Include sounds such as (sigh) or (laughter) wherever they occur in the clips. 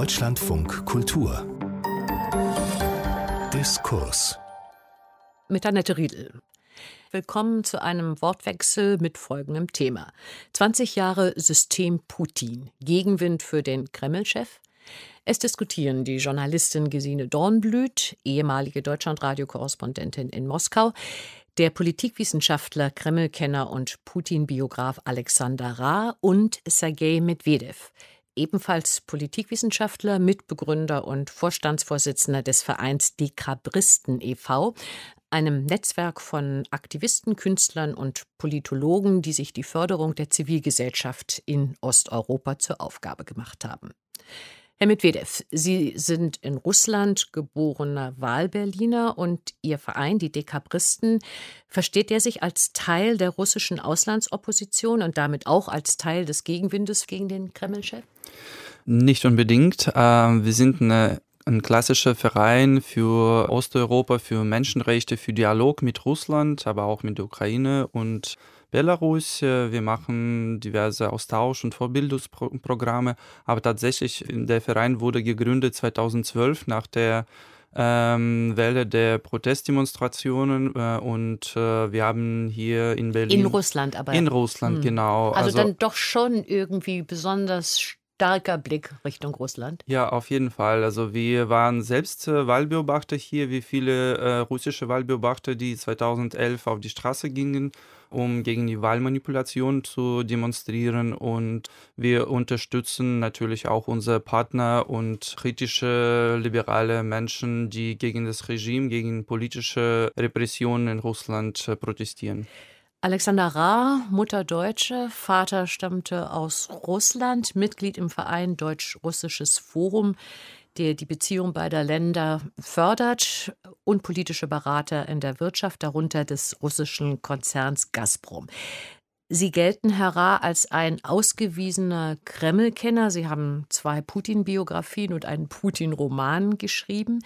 Deutschlandfunk Kultur Diskurs mit Annette Riedel. Willkommen zu einem Wortwechsel mit folgendem Thema. 20 Jahre System Putin. Gegenwind für den Kreml-Chef? Es diskutieren die Journalistin Gesine Dornblüt, ehemalige Deutschlandradio-Korrespondentin in Moskau, der Politikwissenschaftler, Kreml-Kenner und Putin-Biograf Alexander Ra und Sergei Medvedev, ebenfalls Politikwissenschaftler, Mitbegründer und Vorstandsvorsitzender des Vereins Dekabristen e.V., einem Netzwerk von Aktivisten, Künstlern und Politologen, die sich die Förderung der Zivilgesellschaft in Osteuropa zur Aufgabe gemacht haben. Herr Medvedev, Sie sind in Russland geborener Wahlberliner und Ihr Verein, die Dekabristen, versteht er sich als Teil der russischen Auslandsopposition und damit auch als Teil des Gegenwindes gegen den Kreml-Chef? Nicht unbedingt. Ähm, wir sind eine ein klassischer Verein für Osteuropa, für Menschenrechte, für Dialog mit Russland, aber auch mit der Ukraine und Belarus. Wir machen diverse Austausch- und Vorbildungsprogramme, aber tatsächlich der Verein wurde gegründet 2012 nach der ähm, Welle der Protestdemonstrationen äh, und äh, wir haben hier in Berlin. In Russland aber. In Russland, hm. genau. Also, also, dann doch schon irgendwie besonders starker Blick Richtung Russland. Ja, auf jeden Fall. Also wir waren selbst äh, Wahlbeobachter hier, wie viele äh, russische Wahlbeobachter, die 2011 auf die Straße gingen um gegen die Wahlmanipulation zu demonstrieren. Und wir unterstützen natürlich auch unsere Partner und kritische liberale Menschen, die gegen das Regime, gegen politische Repressionen in Russland äh, protestieren. Alexander Ra, Mutter Deutsche, Vater stammte aus Russland, Mitglied im Verein Deutsch-Russisches Forum der die Beziehung beider Länder fördert und politische Berater in der Wirtschaft, darunter des russischen Konzerns Gazprom. Sie gelten, Herr Ra, als ein ausgewiesener Kreml-Kenner. Sie haben zwei Putin-Biografien und einen Putin-Roman geschrieben.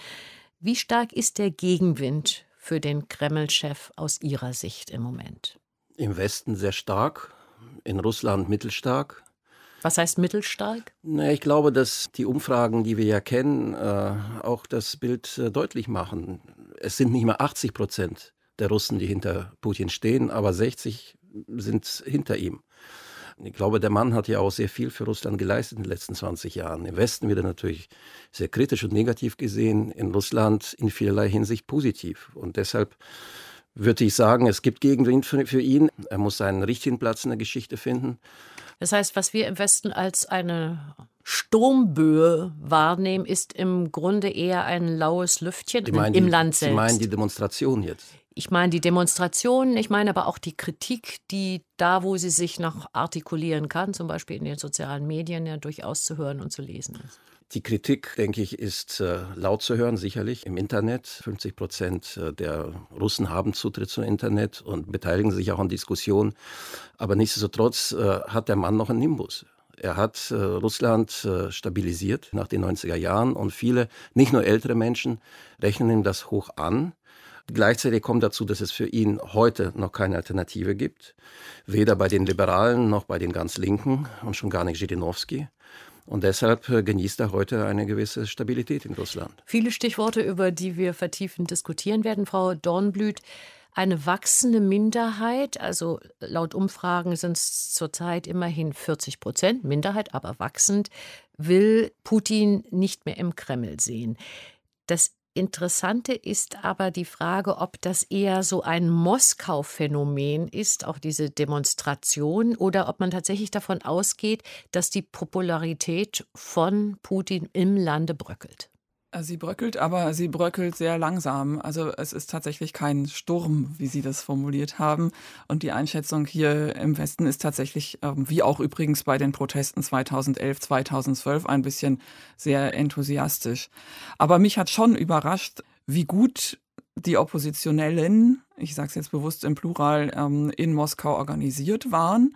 Wie stark ist der Gegenwind für den Kreml-Chef aus Ihrer Sicht im Moment? Im Westen sehr stark, in Russland mittelstark. Was heißt mittelstark? Na, ich glaube, dass die Umfragen, die wir ja kennen, äh, auch das Bild äh, deutlich machen. Es sind nicht mehr 80 Prozent der Russen, die hinter Putin stehen, aber 60 sind hinter ihm. Ich glaube, der Mann hat ja auch sehr viel für Russland geleistet in den letzten 20 Jahren. Im Westen wird er natürlich sehr kritisch und negativ gesehen, in Russland in vielerlei Hinsicht positiv. Und deshalb würde ich sagen, es gibt Gegenwind für, für ihn. Er muss seinen richtigen Platz in der Geschichte finden. Das heißt, was wir im Westen als eine Sturmböe wahrnehmen, ist im Grunde eher ein laues Lüftchen im die, Land selbst. Sie meinen die Demonstration jetzt? Ich meine die Demonstrationen, ich meine aber auch die Kritik, die da, wo sie sich noch artikulieren kann, zum Beispiel in den sozialen Medien, ja durchaus zu hören und zu lesen ist. Die Kritik, denke ich, ist äh, laut zu hören, sicherlich im Internet. 50 Prozent äh, der Russen haben Zutritt zum Internet und beteiligen sich auch an Diskussionen. Aber nichtsdestotrotz äh, hat der Mann noch einen Nimbus. Er hat Russland stabilisiert nach den 90er Jahren und viele, nicht nur ältere Menschen, rechnen ihm das hoch an. Gleichzeitig kommt dazu, dass es für ihn heute noch keine Alternative gibt. Weder bei den Liberalen noch bei den ganz Linken und schon gar nicht Zhirinovsky. Und deshalb äh, genießt er heute eine gewisse Stabilität in Russland. Viele Stichworte, über die wir vertiefend diskutieren werden, Frau Dornblüt. Eine wachsende Minderheit, also laut Umfragen sind es zurzeit immerhin 40 Prozent, Minderheit, aber wachsend, will Putin nicht mehr im Kreml sehen. Das Interessante ist aber die Frage, ob das eher so ein Moskau-Phänomen ist, auch diese Demonstration, oder ob man tatsächlich davon ausgeht, dass die Popularität von Putin im Lande bröckelt. Sie bröckelt, aber sie bröckelt sehr langsam. Also es ist tatsächlich kein Sturm, wie Sie das formuliert haben. Und die Einschätzung hier im Westen ist tatsächlich, ähm, wie auch übrigens bei den Protesten 2011, 2012, ein bisschen sehr enthusiastisch. Aber mich hat schon überrascht, wie gut die Oppositionellen, ich sage es jetzt bewusst im Plural, ähm, in Moskau organisiert waren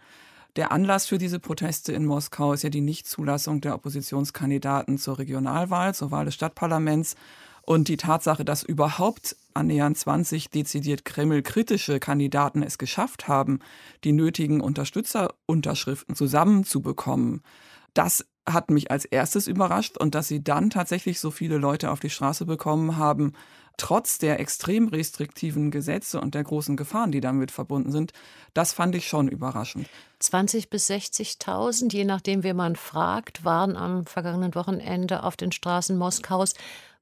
der Anlass für diese Proteste in Moskau ist ja die Nichtzulassung der Oppositionskandidaten zur Regionalwahl, zur Wahl des Stadtparlaments und die Tatsache, dass überhaupt annähernd 20 dezidiert Kreml-kritische Kandidaten es geschafft haben, die nötigen Unterstützerunterschriften zusammenzubekommen. Das hat mich als erstes überrascht und dass sie dann tatsächlich so viele Leute auf die Straße bekommen haben, trotz der extrem restriktiven Gesetze und der großen Gefahren, die damit verbunden sind, das fand ich schon überraschend. 20 bis 60.000, je nachdem, wer man fragt, waren am vergangenen Wochenende auf den Straßen Moskaus.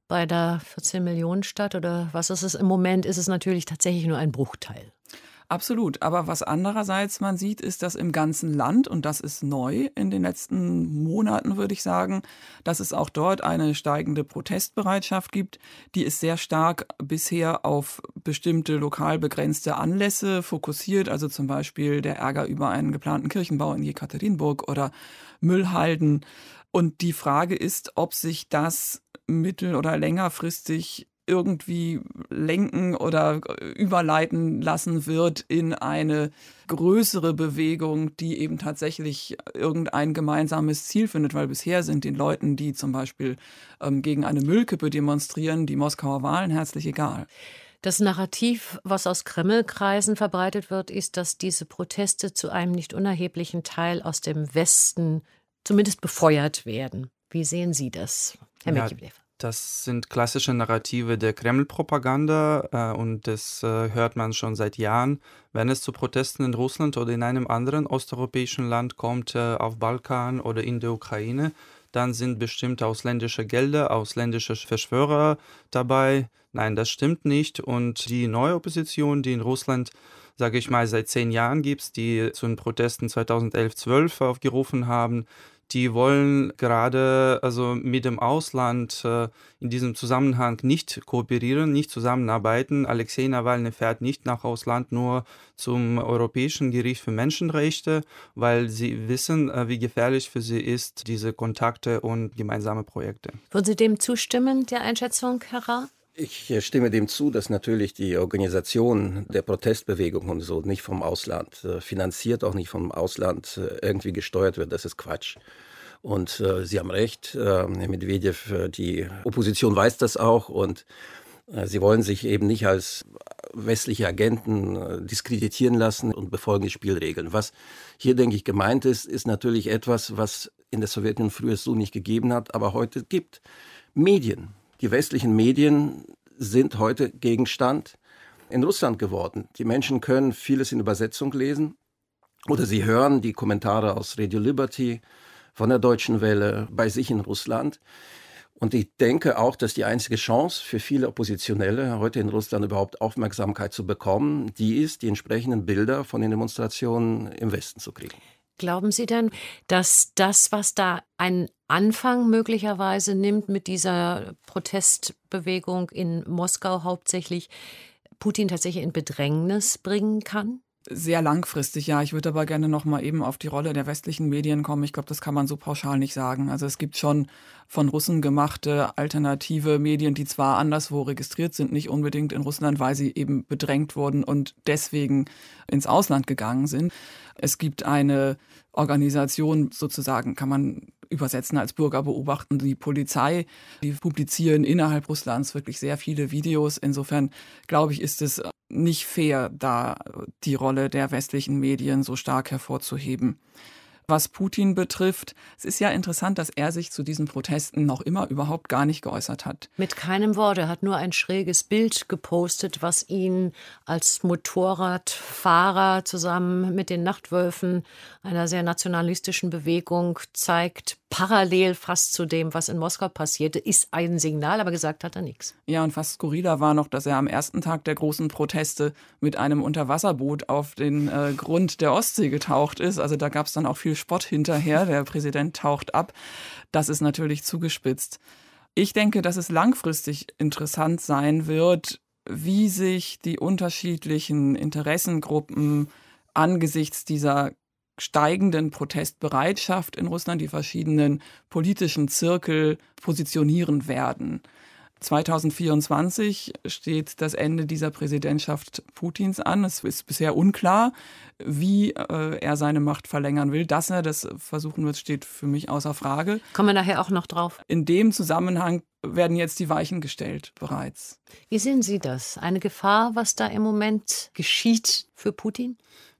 Bei der 14 Millionen Stadt oder was ist es im Moment, ist es natürlich tatsächlich nur ein Bruchteil. Absolut. Aber was andererseits man sieht, ist, dass im ganzen Land, und das ist neu in den letzten Monaten, würde ich sagen, dass es auch dort eine steigende Protestbereitschaft gibt. Die ist sehr stark bisher auf bestimmte lokal begrenzte Anlässe fokussiert, also zum Beispiel der Ärger über einen geplanten Kirchenbau in Jekaterinburg oder Müllhalden. Und die Frage ist, ob sich das mittel- oder längerfristig irgendwie lenken oder überleiten lassen wird in eine größere Bewegung, die eben tatsächlich irgendein gemeinsames Ziel findet, weil bisher sind den Leuten, die zum Beispiel ähm, gegen eine Müllkippe demonstrieren, die Moskauer Wahlen herzlich egal. Das Narrativ, was aus Kremlkreisen verbreitet wird, ist, dass diese Proteste zu einem nicht unerheblichen Teil aus dem Westen zumindest befeuert werden. Wie sehen Sie das, Herr ja, Medvedev? Das sind klassische Narrative der Kreml-Propaganda äh, und das äh, hört man schon seit Jahren. Wenn es zu Protesten in Russland oder in einem anderen osteuropäischen Land kommt, äh, auf Balkan oder in der Ukraine, dann sind bestimmte ausländische Gelder, ausländische Verschwörer dabei. Nein, das stimmt nicht. Und die neue Opposition, die in Russland, sage ich mal, seit zehn Jahren gibt, die zu den Protesten 2011-12 aufgerufen haben, die wollen gerade also mit dem Ausland äh, in diesem Zusammenhang nicht kooperieren, nicht zusammenarbeiten. Alexei Nawalny fährt nicht nach Ausland nur zum Europäischen Gericht für Menschenrechte, weil sie wissen, äh, wie gefährlich für sie ist, diese Kontakte und gemeinsame Projekte. Würden Sie dem zustimmen, der Einschätzung, Herr Ra? Ich stimme dem zu, dass natürlich die Organisation der Protestbewegung und so nicht vom Ausland äh, finanziert, auch nicht vom Ausland äh, irgendwie gesteuert wird. Das ist Quatsch. Und äh, Sie haben recht, äh, Herr Medvedev, äh, die Opposition weiß das auch und äh, sie wollen sich eben nicht als westliche Agenten diskreditieren lassen und befolgen die Spielregeln. Was hier, denke ich, gemeint ist, ist natürlich etwas, was in der Sowjetunion früher so nicht gegeben hat, aber heute gibt. Medien. Die westlichen Medien sind heute Gegenstand in Russland geworden. Die Menschen können vieles in Übersetzung lesen oder sie hören die Kommentare aus Radio Liberty, von der Deutschen Welle bei sich in Russland. Und ich denke auch, dass die einzige Chance für viele Oppositionelle heute in Russland überhaupt Aufmerksamkeit zu bekommen, die ist, die entsprechenden Bilder von den Demonstrationen im Westen zu kriegen. Glauben Sie denn, dass das, was da einen Anfang möglicherweise nimmt mit dieser Protestbewegung in Moskau hauptsächlich, Putin tatsächlich in Bedrängnis bringen kann? Sehr langfristig, ja. Ich würde aber gerne noch mal eben auf die Rolle der westlichen Medien kommen. Ich glaube, das kann man so pauschal nicht sagen. Also es gibt schon von Russen gemachte alternative Medien, die zwar anderswo registriert sind, nicht unbedingt in Russland, weil sie eben bedrängt wurden und deswegen ins Ausland gegangen sind. Es gibt eine Organisation, sozusagen kann man übersetzen als Bürger beobachten die Polizei. Die publizieren innerhalb Russlands wirklich sehr viele Videos. Insofern glaube ich, ist es nicht fair, da die Rolle der westlichen Medien so stark hervorzuheben. Was Putin betrifft, es ist ja interessant, dass er sich zu diesen Protesten noch immer überhaupt gar nicht geäußert hat. Mit keinem Wort. Er hat nur ein schräges Bild gepostet, was ihn als Motorradfahrer zusammen mit den Nachtwölfen einer sehr nationalistischen Bewegung zeigt, parallel fast zu dem, was in Moskau passierte, ist ein Signal, aber gesagt hat er nichts. Ja, und fast skurriler war noch, dass er am ersten Tag der großen Proteste mit einem Unterwasserboot auf den äh, Grund der Ostsee getaucht ist. Also da gab es dann auch viel Spott hinterher. Der Präsident taucht ab. Das ist natürlich zugespitzt. Ich denke, dass es langfristig interessant sein wird, wie sich die unterschiedlichen Interessengruppen angesichts dieser steigenden Protestbereitschaft in Russland die verschiedenen politischen Zirkel positionieren werden. 2024 steht das Ende dieser Präsidentschaft Putins an. Es ist bisher unklar, wie äh, er seine Macht verlängern will. Dass er das versuchen wird, steht für mich außer Frage. Kommen wir nachher auch noch drauf. In dem Zusammenhang werden jetzt die Weichen gestellt bereits. Wie sehen Sie das? Eine Gefahr, was da im Moment geschieht für Putin?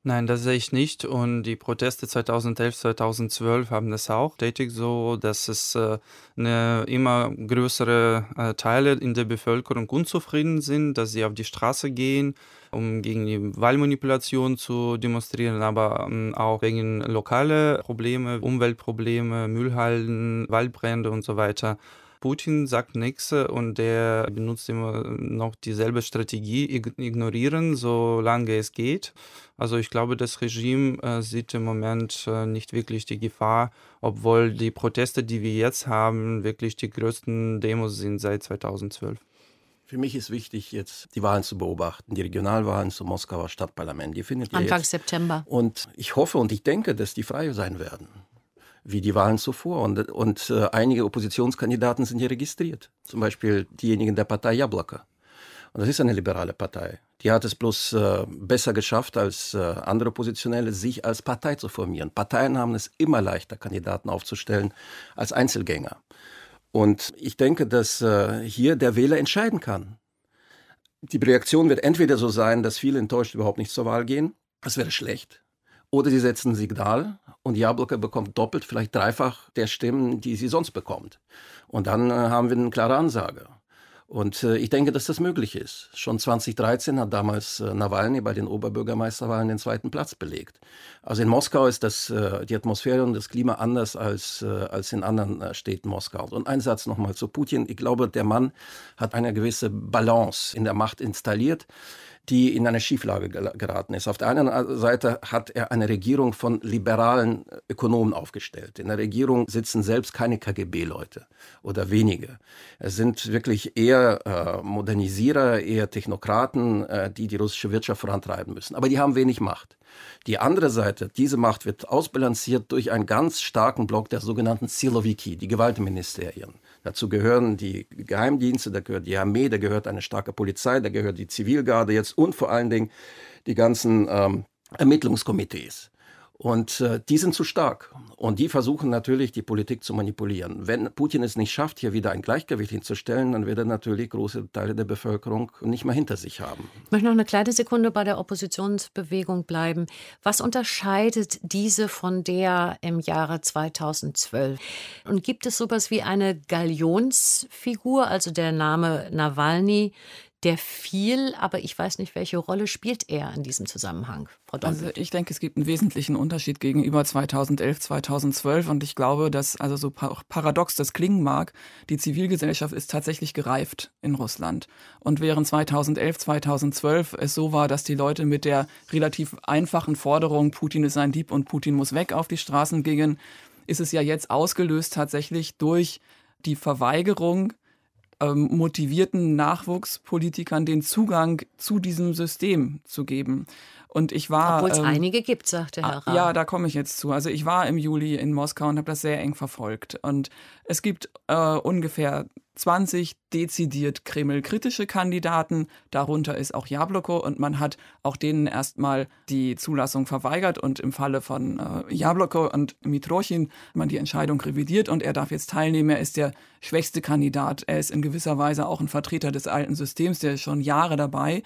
Nein, das sehe ich nicht. Und die Proteste 2011, 2012 haben das auch tätig so, dass es äh, eine immer größere äh, Teile in der Bevölkerung unzufrieden sind, dass sie auf die Straße gehen, um gegen die Wahlmanipulation zu demonstrieren, aber ähm, auch wegen lokale Probleme, Umweltprobleme, Müllhalden, Waldbrände und so weiter. Putin sagt nichts und der benutzt immer noch dieselbe Strategie, ignorieren, solange es geht. Also ich glaube, das Regime äh, sieht im Moment äh, nicht wirklich die Gefahr, obwohl die Proteste, die wir jetzt haben, wirklich die größten Demos sind seit 2012. Für mich ist wichtig, jetzt die Wahlen zu beobachten, die Regionalwahlen zum Moskauer Stadtparlament. Die findet Anfang jetzt. September. Und ich hoffe und ich denke, dass die frei sein werden wie die Wahlen zuvor. Und, und äh, einige Oppositionskandidaten sind hier registriert. Zum Beispiel diejenigen der Partei Jablaka. Und das ist eine liberale Partei. Die hat es bloß äh, besser geschafft als äh, andere Oppositionelle, sich als Partei zu formieren. Parteien haben es immer leichter, Kandidaten aufzustellen als Einzelgänger. Und ich denke, dass äh, hier der Wähler entscheiden kann. Die Reaktion wird entweder so sein, dass viele enttäuscht überhaupt nicht zur Wahl gehen. Das wäre schlecht. Oder sie setzen ein Signal und Jablocke bekommt doppelt, vielleicht dreifach der Stimmen, die sie sonst bekommt. Und dann äh, haben wir eine klare Ansage. Und äh, ich denke, dass das möglich ist. Schon 2013 hat damals äh, Nawalny bei den Oberbürgermeisterwahlen den zweiten Platz belegt. Also in Moskau ist das, die Atmosphäre und das Klima anders als, als in anderen Städten Moskaus. Und ein Satz nochmal zu Putin. Ich glaube, der Mann hat eine gewisse Balance in der Macht installiert die in eine Schieflage geraten ist. Auf der einen Seite hat er eine Regierung von liberalen Ökonomen aufgestellt. In der Regierung sitzen selbst keine KGB-Leute oder wenige. Es sind wirklich eher äh, Modernisierer, eher Technokraten, äh, die die russische Wirtschaft vorantreiben müssen. Aber die haben wenig Macht. Die andere Seite, diese Macht wird ausbalanciert durch einen ganz starken Block der sogenannten Siloviki, die Gewaltministerien. Dazu gehören die Geheimdienste, da gehört die Armee, da gehört eine starke Polizei, da gehört die Zivilgarde jetzt und vor allen Dingen die ganzen ähm, Ermittlungskomitees. Und äh, die sind zu stark. Und die versuchen natürlich, die Politik zu manipulieren. Wenn Putin es nicht schafft, hier wieder ein Gleichgewicht hinzustellen, dann wird er natürlich große Teile der Bevölkerung nicht mehr hinter sich haben. Ich möchte noch eine kleine Sekunde bei der Oppositionsbewegung bleiben. Was unterscheidet diese von der im Jahre 2012? Und gibt es sowas wie eine Galionsfigur, also der Name Nawalny, der viel, aber ich weiß nicht, welche Rolle spielt er in diesem Zusammenhang, Frau Doppelt? Also ich denke, es gibt einen wesentlichen Unterschied gegenüber 2011, 2012 und ich glaube, dass, also so paradox das klingen mag, die Zivilgesellschaft ist tatsächlich gereift in Russland. Und während 2011, 2012 es so war, dass die Leute mit der relativ einfachen Forderung, Putin ist ein Dieb und Putin muss weg, auf die Straßen gingen, ist es ja jetzt ausgelöst tatsächlich durch die Verweigerung ähm, motivierten Nachwuchspolitikern den Zugang zu diesem System zu geben. Und ich war. Obwohl es ähm, einige gibt, sagte Herr Rahm. Ja, da komme ich jetzt zu. Also ich war im Juli in Moskau und habe das sehr eng verfolgt. Und es gibt äh, ungefähr 20 dezidiert Kreml-kritische Kandidaten. Darunter ist auch Jabloko und man hat auch denen erstmal die Zulassung verweigert und im Falle von äh, Jabloko und Mitrochin man die Entscheidung revidiert und er darf jetzt teilnehmen. Er ist der schwächste Kandidat. Er ist in gewisser Weise auch ein Vertreter des alten Systems, der ist schon Jahre dabei.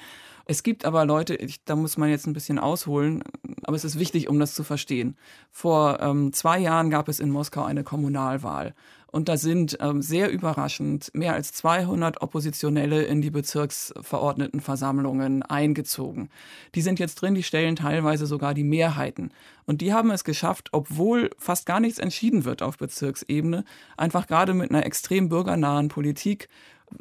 Es gibt aber Leute, ich, da muss man jetzt ein bisschen ausholen, aber es ist wichtig, um das zu verstehen. Vor ähm, zwei Jahren gab es in Moskau eine Kommunalwahl. Und da sind ähm, sehr überraschend mehr als 200 Oppositionelle in die Bezirksverordnetenversammlungen eingezogen. Die sind jetzt drin, die stellen teilweise sogar die Mehrheiten. Und die haben es geschafft, obwohl fast gar nichts entschieden wird auf Bezirksebene, einfach gerade mit einer extrem bürgernahen Politik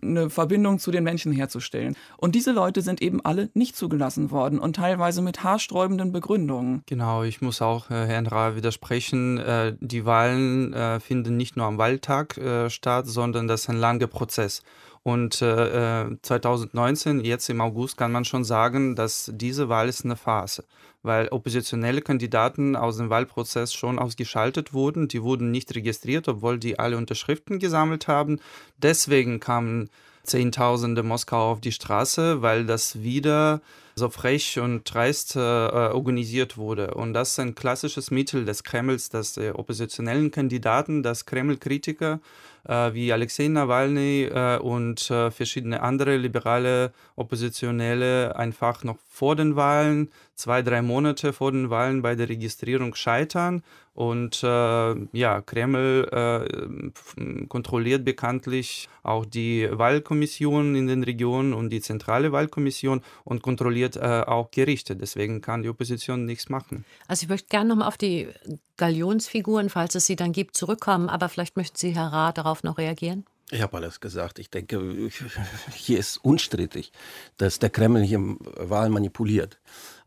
eine Verbindung zu den Menschen herzustellen. Und diese Leute sind eben alle nicht zugelassen worden und teilweise mit haarsträubenden Begründungen. Genau, ich muss auch äh, Herrn Ra widersprechen. Äh, die Wahlen äh, finden nicht nur am Wahltag äh, statt, sondern das ist ein langer Prozess. Und 2019, äh, jetzt im August, kann man schon sagen, dass diese Wahl ist eine Phase weil oppositionelle Kandidaten aus dem Wahlprozess schon ausgeschaltet wurden. Die wurden nicht registriert, obwohl die alle Unterschriften gesammelt haben. Deswegen kamen Zehntausende Moskau auf die Straße, weil das wieder so frech und dreist äh, organisiert wurde. Und das ist ein klassisches Mittel des Kremls, dass die oppositionellen Kandidaten, dass Kreml-Kritiker äh, wie Alexei Nawalny äh, und äh, verschiedene andere liberale Oppositionelle einfach noch vor den Wahlen, zwei, drei Monate vor den Wahlen bei der Registrierung scheitern. Und äh, ja, Kreml äh, kontrolliert bekanntlich auch die Wahlkommission in den Regionen und die zentrale Wahlkommission und kontrolliert äh, auch Gerichte. Deswegen kann die Opposition nichts machen. Also ich möchte gerne nochmal auf die Galionsfiguren, falls es sie dann gibt, zurückkommen. Aber vielleicht möchten Sie, Herr Rath, darauf noch reagieren. Ich habe alles gesagt. Ich denke, (laughs) hier ist unstrittig, dass der Kreml hier Wahlen manipuliert.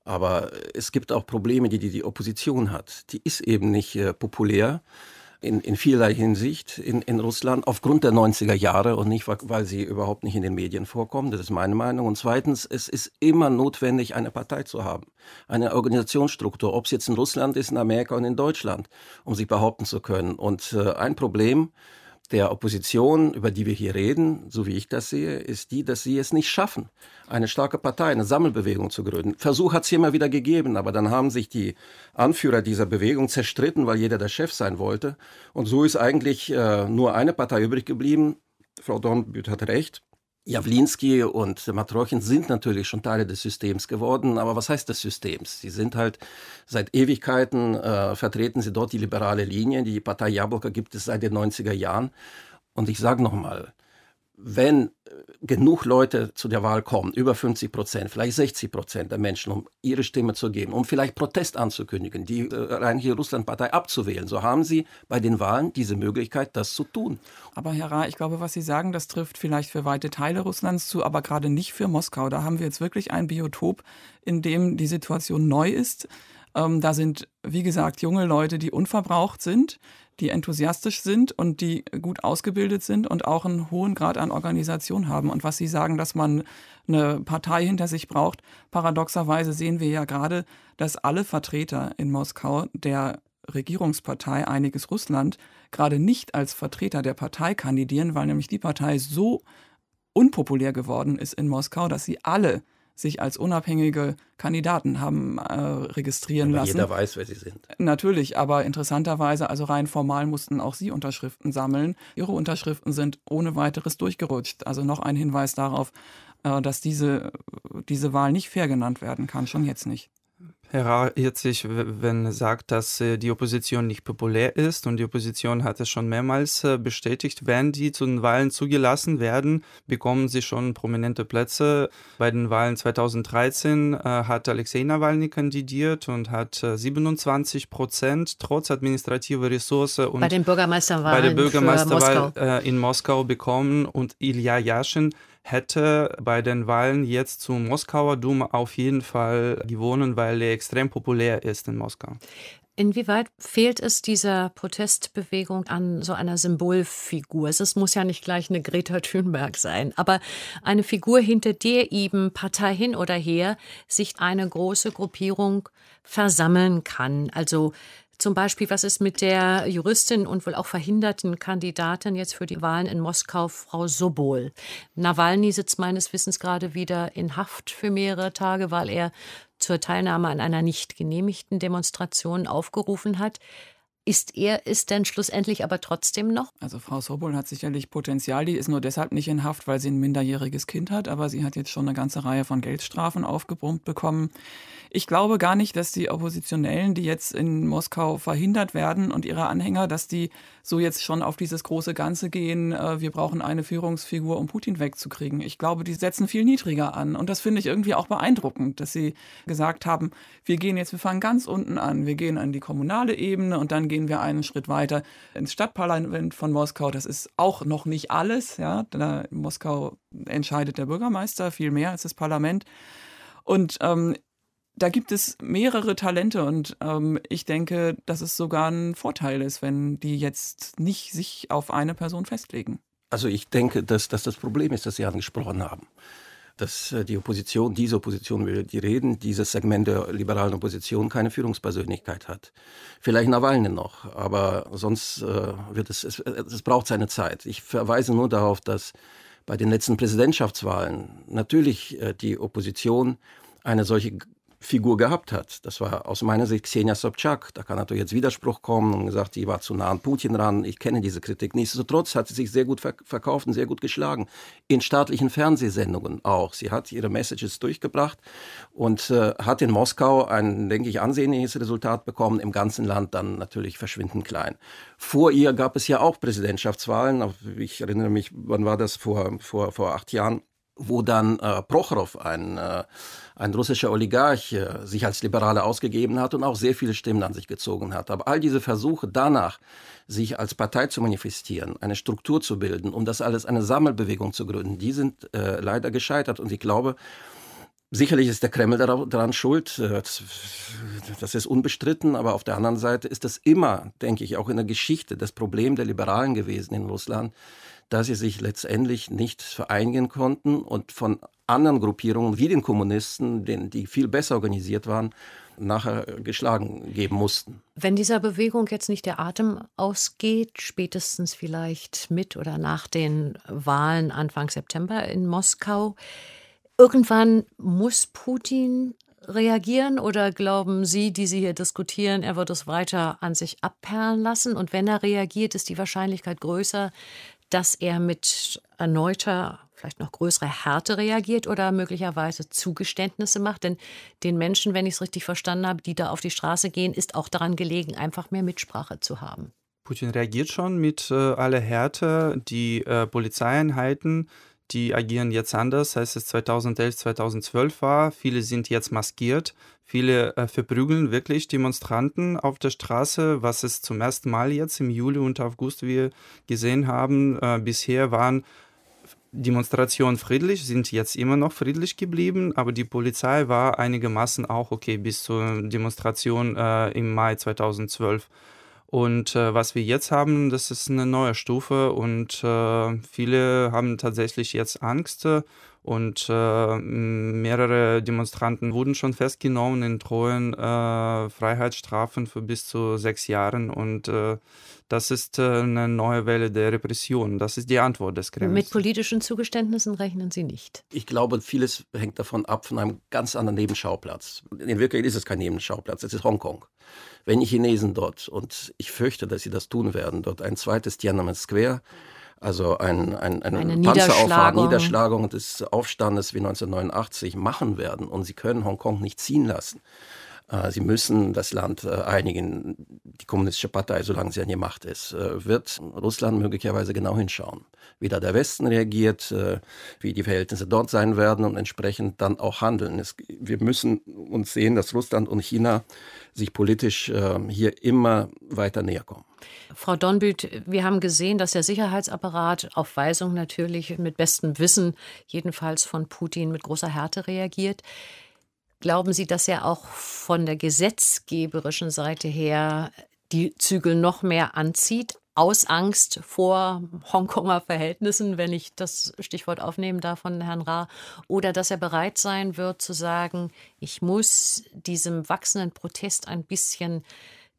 Aber es gibt auch Probleme, die die, Opposition hat. Die ist eben nicht äh, populär in, in vielerlei Hinsicht in, in Russland aufgrund der 90er Jahre und nicht, weil sie überhaupt nicht in den Medien vorkommen. Das ist meine Meinung. Und zweitens, es ist immer notwendig, eine Partei zu haben. Eine Organisationsstruktur, ob es jetzt in Russland ist, in Amerika und in Deutschland, um sich behaupten zu können. Und äh, ein Problem, der Opposition, über die wir hier reden, so wie ich das sehe, ist die, dass sie es nicht schaffen, eine starke Partei, eine Sammelbewegung zu gründen. Versuch hat es hier immer wieder gegeben, aber dann haben sich die Anführer dieser Bewegung zerstritten, weil jeder der Chef sein wollte. Und so ist eigentlich äh, nur eine Partei übrig geblieben. Frau Dornbüth hat recht. Jawlinski und Matrochen sind natürlich schon Teile des Systems geworden, aber was heißt des Systems? Sie sind halt seit Ewigkeiten, äh, vertreten sie dort die liberale Linie. Die Partei Jablka gibt es seit den 90er Jahren. Und ich sage nochmal, wenn äh, genug Leute zu der Wahl kommen, über 50 Prozent, vielleicht 60 Prozent der Menschen, um ihre Stimme zu geben, um vielleicht Protest anzukündigen, die äh, Reinliche Russland-Partei abzuwählen, so haben sie bei den Wahlen diese Möglichkeit, das zu tun. Aber Herr Ra, ich glaube, was Sie sagen, das trifft vielleicht für weite Teile Russlands zu, aber gerade nicht für Moskau. Da haben wir jetzt wirklich ein Biotop, in dem die Situation neu ist. Ähm, da sind, wie gesagt, junge Leute, die unverbraucht sind, die enthusiastisch sind und die gut ausgebildet sind und auch einen hohen Grad an Organisation haben. Und was Sie sagen, dass man eine Partei hinter sich braucht, paradoxerweise sehen wir ja gerade, dass alle Vertreter in Moskau der Regierungspartei Einiges Russland gerade nicht als Vertreter der Partei kandidieren, weil nämlich die Partei so unpopulär geworden ist in Moskau, dass sie alle sich als unabhängige Kandidaten haben äh, registrieren aber lassen. Jeder weiß, wer sie sind. Natürlich, aber interessanterweise, also rein formal mussten auch sie Unterschriften sammeln. Ihre Unterschriften sind ohne weiteres durchgerutscht. Also noch ein Hinweis darauf, äh, dass diese, diese Wahl nicht fair genannt werden kann, schon jetzt nicht. Herr sich, wenn er sagt, dass äh, die Opposition nicht populär ist und die Opposition hat es schon mehrmals äh, bestätigt, wenn die zu den Wahlen zugelassen werden, bekommen sie schon prominente Plätze. Bei den Wahlen 2013 äh, hat Alexei Nawalny kandidiert und hat 27 Prozent trotz administrativer Ressource und bei den Bürgermeisterwahlen bei der Bürgermeisterwahl Moskau. in Moskau bekommen und Ilya Yashin hätte bei den Wahlen jetzt zum Moskauer Duma auf jeden Fall gewonnen, weil er extrem populär ist in Moskau. Inwieweit fehlt es dieser Protestbewegung an so einer Symbolfigur? Es muss ja nicht gleich eine Greta Thunberg sein, aber eine Figur, hinter der eben Partei hin oder her sich eine große Gruppierung versammeln kann. Also zum Beispiel, was ist mit der Juristin und wohl auch verhinderten Kandidatin jetzt für die Wahlen in Moskau, Frau Sobol? Nawalny sitzt meines Wissens gerade wieder in Haft für mehrere Tage, weil er zur Teilnahme an einer nicht genehmigten Demonstration aufgerufen hat. Ist er es denn schlussendlich aber trotzdem noch? Also Frau Sobol hat sicherlich Potenzial. Die ist nur deshalb nicht in Haft, weil sie ein minderjähriges Kind hat. Aber sie hat jetzt schon eine ganze Reihe von Geldstrafen aufgebrummt bekommen. Ich glaube gar nicht, dass die Oppositionellen, die jetzt in Moskau verhindert werden und ihre Anhänger, dass die so jetzt schon auf dieses große Ganze gehen, äh, wir brauchen eine Führungsfigur, um Putin wegzukriegen. Ich glaube, die setzen viel niedriger an. Und das finde ich irgendwie auch beeindruckend, dass sie gesagt haben, wir gehen jetzt, wir fangen ganz unten an. Wir gehen an die kommunale Ebene und dann gehen wir einen Schritt weiter ins Stadtparlament von Moskau. Das ist auch noch nicht alles. Ja, in Moskau entscheidet der Bürgermeister viel mehr als das Parlament. Und ähm, da gibt es mehrere Talente und ähm, ich denke, dass es sogar ein Vorteil ist, wenn die jetzt nicht sich auf eine Person festlegen. Also ich denke, dass das das Problem ist, das Sie angesprochen haben. Dass äh, die Opposition, diese Opposition, über die reden, dieses Segment der liberalen Opposition keine Führungspersönlichkeit hat. Vielleicht Nawalny noch, aber sonst äh, wird es, es, es braucht seine Zeit. Ich verweise nur darauf, dass bei den letzten Präsidentschaftswahlen natürlich äh, die Opposition eine solche Figur gehabt hat. Das war aus meiner Sicht Xenia Sobchak. Da kann natürlich jetzt Widerspruch kommen und gesagt, die war zu nah an Putin ran. Ich kenne diese Kritik. Nichtsdestotrotz hat sie sich sehr gut verkauft und sehr gut geschlagen. In staatlichen Fernsehsendungen auch. Sie hat ihre Messages durchgebracht und äh, hat in Moskau ein, denke ich, ansehnliches Resultat bekommen. Im ganzen Land dann natürlich verschwindend klein. Vor ihr gab es ja auch Präsidentschaftswahlen. Ich erinnere mich, wann war das? Vor, vor, vor acht Jahren wo dann äh, Prochorow, ein, äh, ein russischer Oligarch, äh, sich als Liberaler ausgegeben hat und auch sehr viele Stimmen an sich gezogen hat. Aber all diese Versuche danach, sich als Partei zu manifestieren, eine Struktur zu bilden, um das alles eine Sammelbewegung zu gründen, die sind äh, leider gescheitert. Und ich glaube, Sicherlich ist der Kreml daran schuld, äh, das ist unbestritten, aber auf der anderen Seite ist das immer, denke ich, auch in der Geschichte das Problem der Liberalen gewesen in Russland, dass sie sich letztendlich nicht vereinigen konnten und von anderen Gruppierungen wie den Kommunisten, die viel besser organisiert waren, nachher geschlagen geben mussten. Wenn dieser Bewegung jetzt nicht der Atem ausgeht, spätestens vielleicht mit oder nach den Wahlen Anfang September in Moskau, irgendwann muss Putin reagieren oder glauben Sie, die Sie hier diskutieren, er wird es weiter an sich abperlen lassen? Und wenn er reagiert, ist die Wahrscheinlichkeit größer, dass er mit erneuter, vielleicht noch größerer Härte reagiert oder möglicherweise Zugeständnisse macht. Denn den Menschen, wenn ich es richtig verstanden habe, die da auf die Straße gehen, ist auch daran gelegen, einfach mehr Mitsprache zu haben. Putin reagiert schon mit äh, aller Härte. Die äh, Polizeieinheiten, die agieren jetzt anders, als es 2011, 2012 war. Viele sind jetzt maskiert. Viele äh, verprügeln wirklich Demonstranten auf der Straße, was es zum ersten Mal jetzt im Juli und August wir gesehen haben. Äh, bisher waren Demonstrationen friedlich, sind jetzt immer noch friedlich geblieben, aber die Polizei war einigermaßen auch okay bis zur Demonstration äh, im Mai 2012. Und äh, was wir jetzt haben, das ist eine neue Stufe und äh, viele haben tatsächlich jetzt Angst und äh, mehrere Demonstranten wurden schon festgenommen in Treuen äh, Freiheitsstrafen für bis zu sechs Jahren und äh, das ist äh, eine neue Welle der Repression. Das ist die Antwort des Kremls. Mit politischen Zugeständnissen rechnen Sie nicht. Ich glaube, vieles hängt davon ab, von einem ganz anderen Nebenschauplatz. In Wirklichkeit ist es kein Nebenschauplatz, es ist Hongkong. Wenn die Chinesen dort, und ich fürchte, dass sie das tun werden, dort ein zweites Tiananmen Square, also ein, ein, eine, eine Panzerauffahrt, Niederschlagung des Aufstandes wie 1989 machen werden und sie können Hongkong nicht ziehen lassen, Sie müssen das Land äh, einigen, die kommunistische Partei, solange sie an die Macht ist, äh, wird Russland möglicherweise genau hinschauen, wie da der Westen reagiert, wie die Verhältnisse dort sein werden und entsprechend dann auch handeln. Es, wir müssen uns sehen, dass Russland und China sich politisch hier immer weiter näher kommen. Frau Donbüt, wir haben gesehen, dass der Sicherheitsapparat auf Weisung natürlich mit bestem Wissen, jedenfalls von Putin, mit großer Härte reagiert. Glauben Sie, dass er auch von der gesetzgeberischen Seite her die Zügel noch mehr anzieht, aus Angst vor Hongkonger Verhältnissen, wenn ich das Stichwort aufnehmen darf von Herrn Ra, oder dass er bereit sein wird zu sagen, ich muss diesem wachsenden Protest ein bisschen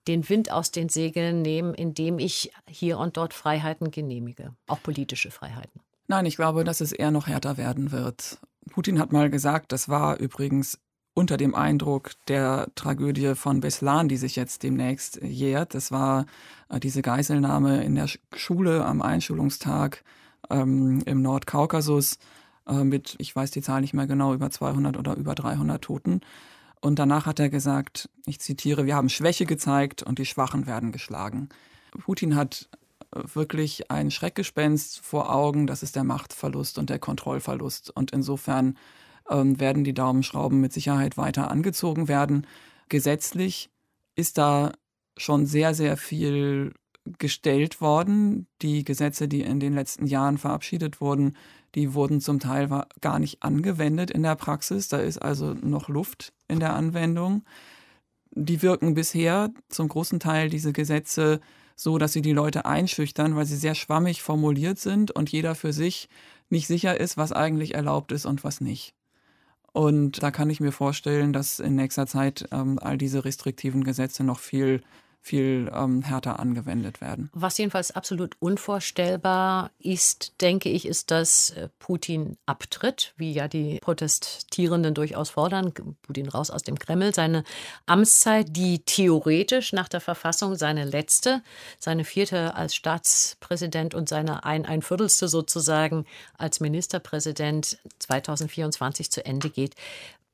den Wind aus den Segeln nehmen, indem ich hier und dort Freiheiten genehmige, auch politische Freiheiten. Nein, ich glaube, dass es eher noch härter werden wird. Putin hat mal gesagt, das war übrigens unter dem Eindruck der Tragödie von Beslan, die sich jetzt demnächst jährt. Das war äh, diese Geiselnahme in der Schule am Einschulungstag ähm, im Nordkaukasus äh, mit, ich weiß die Zahl nicht mehr genau, über 200 oder über 300 Toten. Und danach hat er gesagt, ich zitiere, wir haben Schwäche gezeigt und die Schwachen werden geschlagen. Putin hat äh, wirklich ein Schreckgespenst vor Augen, das ist der Machtverlust und der Kontrollverlust. Und insofern ähm, werden die Daumenschrauben mit Sicherheit weiter angezogen werden. Gesetzlich ist da schon sehr, sehr viel gestellt worden. Die Gesetze, die in den letzten Jahren verabschiedet wurden, die wurden zum Teil gar nicht angewendet in der Praxis. Da ist also noch Luft in der Anwendung. Die wirken bisher zum großen Teil diese Gesetze so, dass sie die Leute einschüchtern, weil sie sehr schwammig formuliert sind und jeder für sich nicht sicher ist, was eigentlich erlaubt ist und was nicht. Und da kann ich mir vorstellen, dass in nächster Zeit ähm, all diese restriktiven Gesetze noch viel viel ähm, härter angewendet werden. Was jedenfalls absolut unvorstellbar ist, denke ich, ist, dass äh, Putin abtritt, wie ja die Protestierenden durchaus fordern. Putin raus aus dem Kreml. Seine Amtszeit, die theoretisch nach der Verfassung seine letzte, seine vierte als Staatspräsident und seine ein, ein Viertelste sozusagen als Ministerpräsident 2024 zu Ende geht.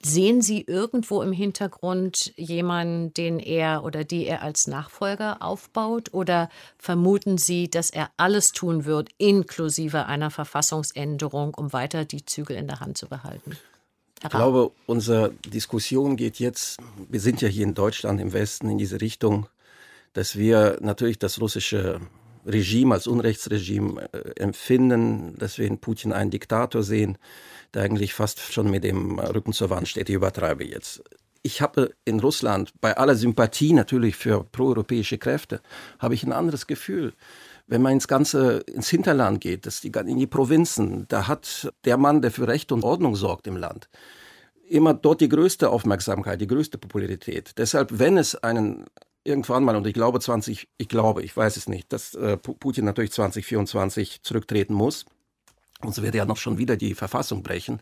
Sehen Sie irgendwo im Hintergrund jemanden, den er oder die er als Nachfolger aufbaut? Oder vermuten Sie, dass er alles tun wird, inklusive einer Verfassungsänderung, um weiter die Zügel in der Hand zu behalten? Ich glaube, unsere Diskussion geht jetzt, wir sind ja hier in Deutschland im Westen in diese Richtung, dass wir natürlich das russische Regime als Unrechtsregime äh, empfinden, dass wir in Putin einen Diktator sehen der eigentlich fast schon mit dem Rücken zur Wand steht. Ich übertreibe jetzt. Ich habe in Russland bei aller Sympathie natürlich für proeuropäische Kräfte, habe ich ein anderes Gefühl. Wenn man ins ganze ins Hinterland geht, das die, in die Provinzen, da hat der Mann, der für Recht und Ordnung sorgt im Land, immer dort die größte Aufmerksamkeit, die größte Popularität. Deshalb, wenn es einen irgendwann mal, und ich glaube 20, ich glaube, ich weiß es nicht, dass äh, Putin natürlich 2024 zurücktreten muss, und so wird er ja noch schon wieder die Verfassung brechen,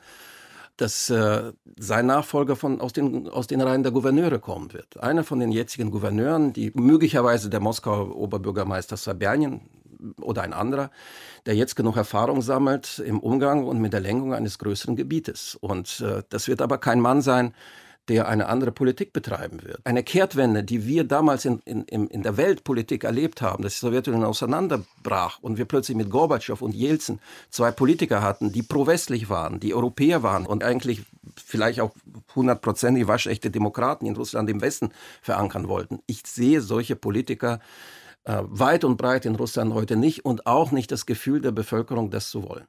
dass äh, sein Nachfolger von, aus, den, aus den Reihen der Gouverneure kommen wird. Einer von den jetzigen Gouverneuren, die möglicherweise der Moskauer Oberbürgermeister Sobjanin oder ein anderer, der jetzt genug Erfahrung sammelt im Umgang und mit der Lenkung eines größeren Gebietes. Und äh, das wird aber kein Mann sein, der eine andere Politik betreiben wird. Eine Kehrtwende, die wir damals in, in, in der Weltpolitik erlebt haben, dass die Sowjetunion auseinanderbrach und wir plötzlich mit Gorbatschow und Jelzin zwei Politiker hatten, die pro-westlich waren, die Europäer waren und eigentlich vielleicht auch hundertprozentig waschechte Demokraten in Russland im Westen verankern wollten. Ich sehe solche Politiker äh, weit und breit in Russland heute nicht und auch nicht das Gefühl der Bevölkerung, das zu wollen.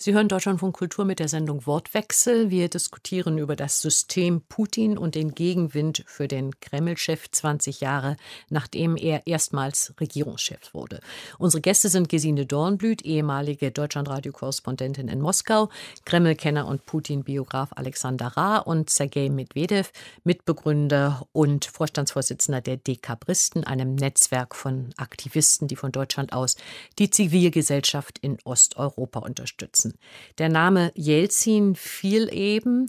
Sie hören Deutschlandfunk Kultur mit der Sendung Wortwechsel. Wir diskutieren über das System Putin und den Gegenwind für den Kreml-Chef 20 Jahre, nachdem er erstmals Regierungschef wurde. Unsere Gäste sind Gesine Dornblüt, ehemalige Deutschlandradio-Korrespondentin in Moskau, Kreml-Kenner und Putin-Biograf Alexander Ra und Sergei Medvedev, Mitbegründer und Vorstandsvorsitzender der Dekabristen, einem Netzwerk von Aktivisten, die von Deutschland aus die Zivilgesellschaft in Osteuropa unterstützen nutzen. Der Name Jelzin fiel eben,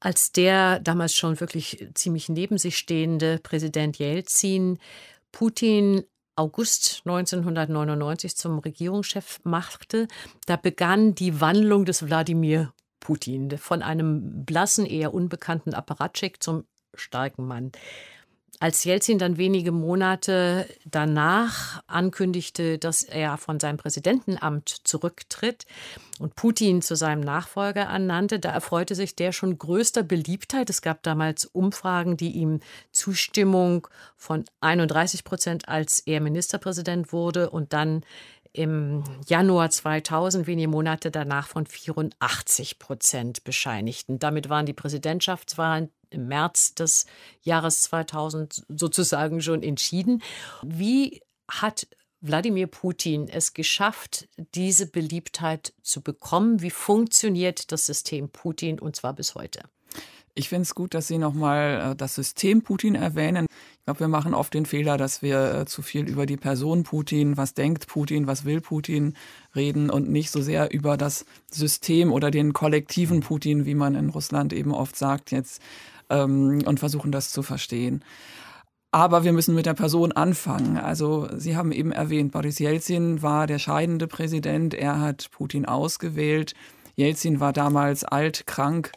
als der damals schon wirklich ziemlich neben sich stehende Präsident Jelzin Putin August 1999 zum Regierungschef machte, da begann die Wandlung des Wladimir Putin von einem blassen, eher unbekannten Apparatschik zum starken Mann. Als Jelzin dann wenige Monate danach ankündigte, dass er von seinem Präsidentenamt zurücktritt und Putin zu seinem Nachfolger ernannte, da erfreute sich der schon größter Beliebtheit. Es gab damals Umfragen, die ihm Zustimmung von 31 Prozent, als er Ministerpräsident wurde und dann im Januar 2000, wenige Monate danach, von 84 Prozent bescheinigten. Damit waren die Präsidentschaftswahlen im März des Jahres 2000 sozusagen schon entschieden. Wie hat Wladimir Putin es geschafft, diese Beliebtheit zu bekommen? Wie funktioniert das System Putin und zwar bis heute? Ich finde es gut, dass Sie nochmal äh, das System Putin erwähnen. Ich glaube, wir machen oft den Fehler, dass wir äh, zu viel über die Person Putin, was denkt Putin, was will Putin reden und nicht so sehr über das System oder den kollektiven Putin, wie man in Russland eben oft sagt jetzt, ähm, und versuchen das zu verstehen. Aber wir müssen mit der Person anfangen. Also Sie haben eben erwähnt, Boris Jelzin war der scheidende Präsident. Er hat Putin ausgewählt. Jelzin war damals alt, krank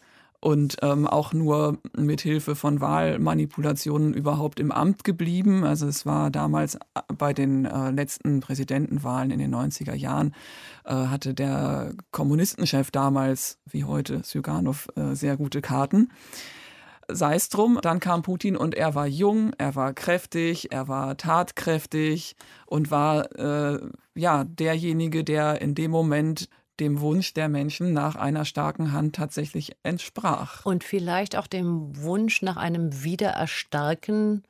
und ähm, auch nur mit Hilfe von Wahlmanipulationen überhaupt im Amt geblieben. Also es war damals äh, bei den äh, letzten Präsidentenwahlen in den 90er Jahren, äh, hatte der Kommunistenchef damals, wie heute Syganov, äh, sehr gute Karten. Sei es drum, dann kam Putin und er war jung, er war kräftig, er war tatkräftig und war äh, ja derjenige, der in dem Moment dem Wunsch der Menschen nach einer starken Hand tatsächlich entsprach. Und vielleicht auch dem Wunsch nach einem Wiedererstarken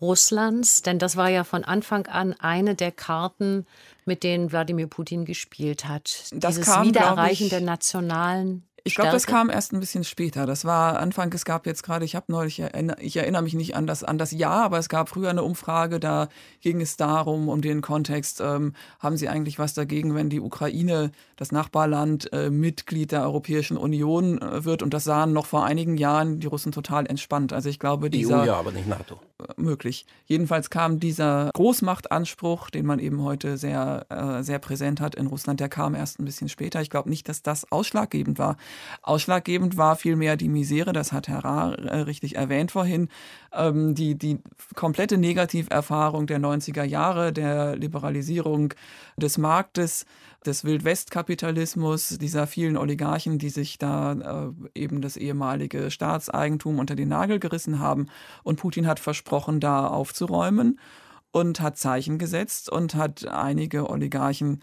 Russlands, denn das war ja von Anfang an eine der Karten, mit denen Wladimir Putin gespielt hat. Das Dieses kam, Wiedererreichen ich, der nationalen Ich glaube, das kam erst ein bisschen später. Das war Anfang, es gab jetzt gerade, ich habe neulich, ich erinnere mich nicht an das, an das Jahr, aber es gab früher eine Umfrage, da ging es darum, um den Kontext, ähm, haben Sie eigentlich was dagegen, wenn die Ukraine, das Nachbarland, äh, Mitglied der Europäischen Union äh, wird? Und das sahen noch vor einigen Jahren die Russen total entspannt. Also ich glaube, dieser... EU ja, aber nicht NATO. Äh, möglich. Jedenfalls kam dieser Großmachtanspruch, den man eben heute sehr, äh, sehr präsent hat in Russland, der kam erst ein bisschen später. Ich glaube nicht, dass das ausschlaggebend war. Ausschlaggebend war vielmehr die Misere, das hat Herr Rahr äh, richtig erwähnt vorhin, ähm, die, die komplette Negativerfahrung der 90er Jahre, der Liberalisierung des Marktes, des Wildwestkapitalismus, dieser vielen Oligarchen, die sich da äh, eben das ehemalige Staatseigentum unter den Nagel gerissen haben. Und Putin hat versprochen, da aufzuräumen und hat Zeichen gesetzt und hat einige Oligarchen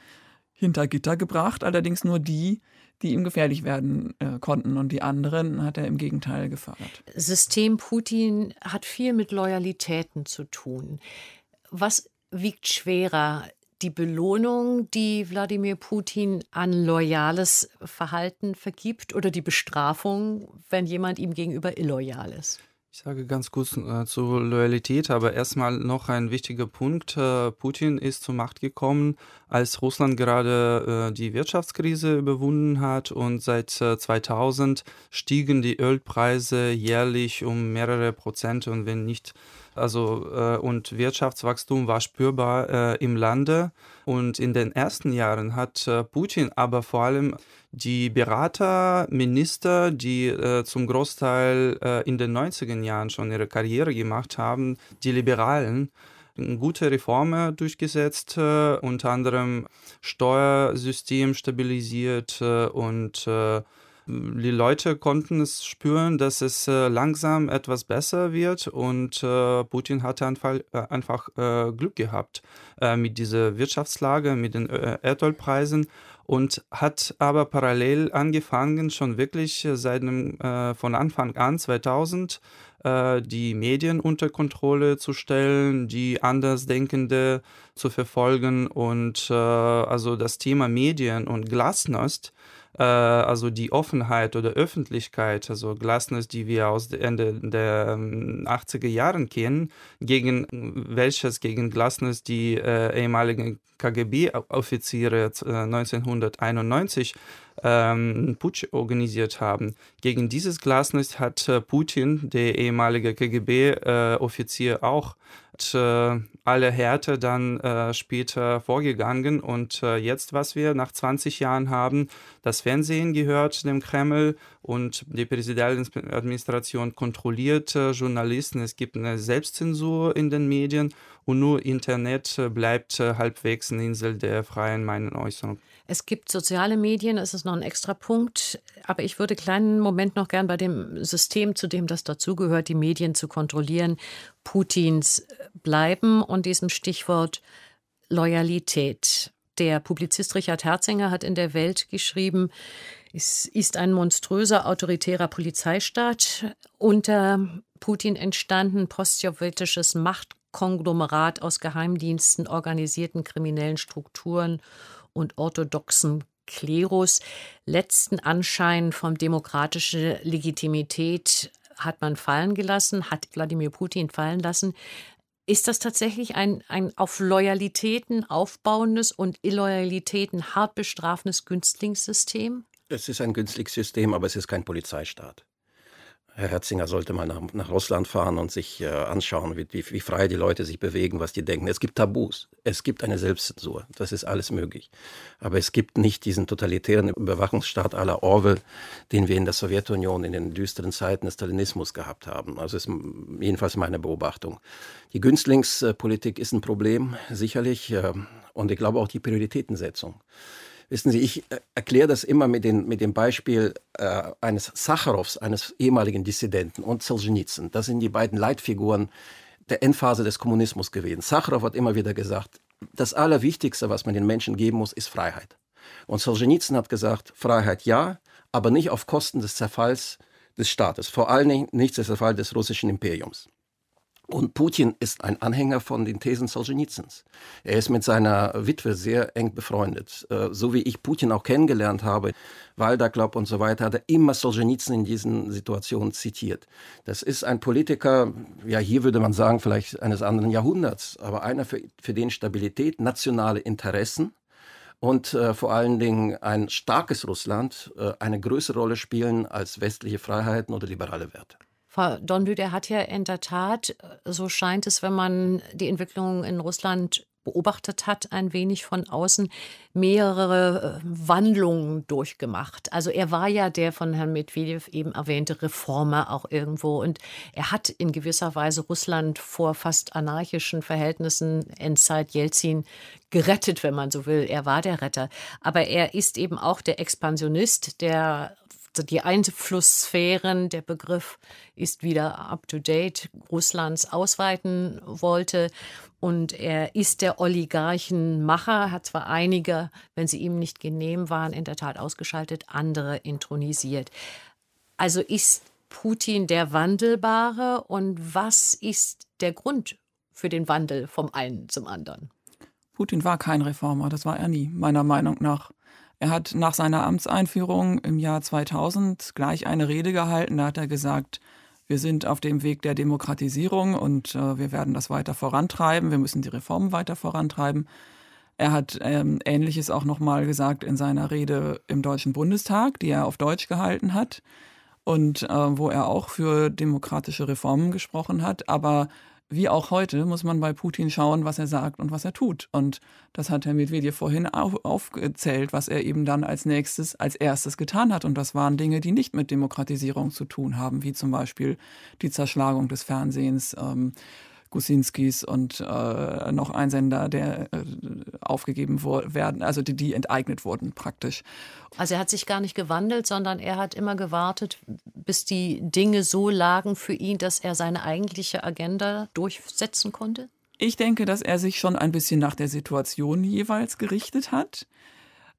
hinter Gitter gebracht, allerdings nur die, die ihm gefährlich werden äh, konnten. Und die anderen hat er im Gegenteil gefördert. System Putin hat viel mit Loyalitäten zu tun. Was wiegt schwerer? Die Belohnung, die Wladimir Putin an loyales Verhalten vergibt, oder die Bestrafung, wenn jemand ihm gegenüber illoyal ist? Ich sage ganz kurz äh, zur Loyalität, aber erstmal noch ein wichtiger Punkt. Äh, Putin ist zur Macht gekommen, als Russland gerade äh, die Wirtschaftskrise überwunden hat und seit 2000 stiegen die Ölpreise jährlich um mehrere Prozent und wenn nicht also äh, und Wirtschaftswachstum war spürbar äh, im Lande. Und in den ersten Jahren hat äh, Putin aber vor allem die Berater, Minister, die äh, zum Großteil äh, in den 90er Jahren schon ihre Karriere gemacht haben, die Liberalen, gute Reformen durchgesetzt, äh, unter anderem Steuersystem stabilisiert und die Leute konnten es spüren, dass es äh, langsam etwas besser wird und äh, Putin hatte einfach, äh, einfach Glück gehabt mit dieser Wirtschaftslage, mit den Erdölpreisen und hat aber parallel angefangen, schon wirklich seit dem, von Anfang an 2000 die Medien unter Kontrolle zu stellen, die Andersdenkende zu verfolgen und also das Thema Medien und Glasnost also die Offenheit oder Öffentlichkeit, also Glasnost, die wir aus Ende der 80er ähm, Jahren kennen, gegen welches gegen Glasnost die äh, ehemaligen KGB-Offiziere äh, 1991 ähm, Putsch organisiert haben. Gegen dieses Glasnost hat äh, Putin, der ehemalige KGB-Offizier, äh, auch äh, alle Härte dann äh, später vorgegangen. Und äh, jetzt, was wir nach 20 Jahren haben, das Fernsehen gehört dem Kreml und die Präsidentenadministration kontrolliert äh, Journalisten. Es gibt eine Selbstzensur in den Medien und nur Internet äh, bleibt äh, halbwegs eine Insel der freien Meinungsäußerung. Es gibt soziale Medien, es ist noch ein extra Punkt, aber ich würde einen kleinen Moment noch gern bei dem System, zu dem das dazugehört, die Medien zu kontrollieren, Putins bleiben und diesem Stichwort Loyalität. Der Publizist Richard Herzinger hat in der Welt geschrieben, es ist ein monströser autoritärer Polizeistaat unter Putin entstanden, postsowjetisches Machtkonglomerat aus Geheimdiensten, organisierten kriminellen Strukturen und orthodoxen Klerus. Letzten Anschein von demokratischer Legitimität hat man fallen gelassen, hat Wladimir Putin fallen lassen. Ist das tatsächlich ein, ein auf Loyalitäten aufbauendes und Illoyalitäten hart bestrafendes Günstlingssystem? Es ist ein Günstlingssystem, aber es ist kein Polizeistaat. Herr Herzinger sollte mal nach, nach Russland fahren und sich äh, anschauen, wie, wie, wie, frei die Leute sich bewegen, was die denken. Es gibt Tabus, es gibt eine Selbstzensur, das ist alles möglich. Aber es gibt nicht diesen totalitären Überwachungsstaat aller Orwell, den wir in der Sowjetunion in den düsteren Zeiten des Stalinismus gehabt haben. Also ist jedenfalls meine Beobachtung. Die Günstlingspolitik ist ein Problem, sicherlich, äh, und ich glaube auch die Prioritätensetzung. Wissen Sie, ich äh, erkläre das immer mit, den, mit dem Beispiel äh, eines Sacharows, eines ehemaligen Dissidenten und Solzhenitsyn. Das sind die beiden Leitfiguren der Endphase des Kommunismus gewesen. Sacharow hat immer wieder gesagt, das Allerwichtigste, was man den Menschen geben muss, ist Freiheit. Und Solzhenitsyn hat gesagt, Freiheit ja, aber nicht auf Kosten des Zerfalls des Staates, vor allen Dingen nicht des Zerfalls des russischen Imperiums. Und Putin ist ein Anhänger von den Thesen Solzhenitsyns. Er ist mit seiner Witwe sehr eng befreundet. Äh, so wie ich Putin auch kennengelernt habe, Walder Club und so weiter, hat er immer Solzhenitsyn in diesen Situationen zitiert. Das ist ein Politiker, ja, hier würde man sagen, vielleicht eines anderen Jahrhunderts, aber einer, für, für den Stabilität, nationale Interessen und äh, vor allen Dingen ein starkes Russland äh, eine größere Rolle spielen als westliche Freiheiten oder liberale Werte. Frau Donlü, der hat ja in der Tat, so scheint es, wenn man die Entwicklung in Russland beobachtet hat, ein wenig von außen mehrere äh, Wandlungen durchgemacht. Also er war ja der von Herrn Medvedev eben erwähnte Reformer auch irgendwo und er hat in gewisser Weise Russland vor fast anarchischen Verhältnissen Endzeit Jelzin gerettet, wenn man so will. Er war der Retter. Aber er ist eben auch der Expansionist, der die Einflusssphären, der Begriff ist wieder up-to-date, Russlands ausweiten wollte. Und er ist der Oligarchenmacher, hat zwar einige, wenn sie ihm nicht genehm waren, in der Tat ausgeschaltet, andere intronisiert. Also ist Putin der Wandelbare und was ist der Grund für den Wandel vom einen zum anderen? Putin war kein Reformer, das war er nie, meiner Meinung nach. Er hat nach seiner Amtseinführung im Jahr 2000 gleich eine Rede gehalten. Da hat er gesagt, wir sind auf dem Weg der Demokratisierung und äh, wir werden das weiter vorantreiben. Wir müssen die Reformen weiter vorantreiben. Er hat ähm, Ähnliches auch nochmal gesagt in seiner Rede im Deutschen Bundestag, die er auf Deutsch gehalten hat und äh, wo er auch für demokratische Reformen gesprochen hat. Aber wie auch heute muss man bei Putin schauen, was er sagt und was er tut. Und das hat Herr Medvedev vorhin auf, aufgezählt, was er eben dann als nächstes, als erstes getan hat. Und das waren Dinge, die nicht mit Demokratisierung zu tun haben, wie zum Beispiel die Zerschlagung des Fernsehens, ähm, Gusinskis und äh, noch ein Sender, der äh, aufgegeben werden, also die, die enteignet wurden praktisch. Also er hat sich gar nicht gewandelt, sondern er hat immer gewartet, bis die Dinge so lagen für ihn, dass er seine eigentliche Agenda durchsetzen konnte? Ich denke, dass er sich schon ein bisschen nach der Situation jeweils gerichtet hat.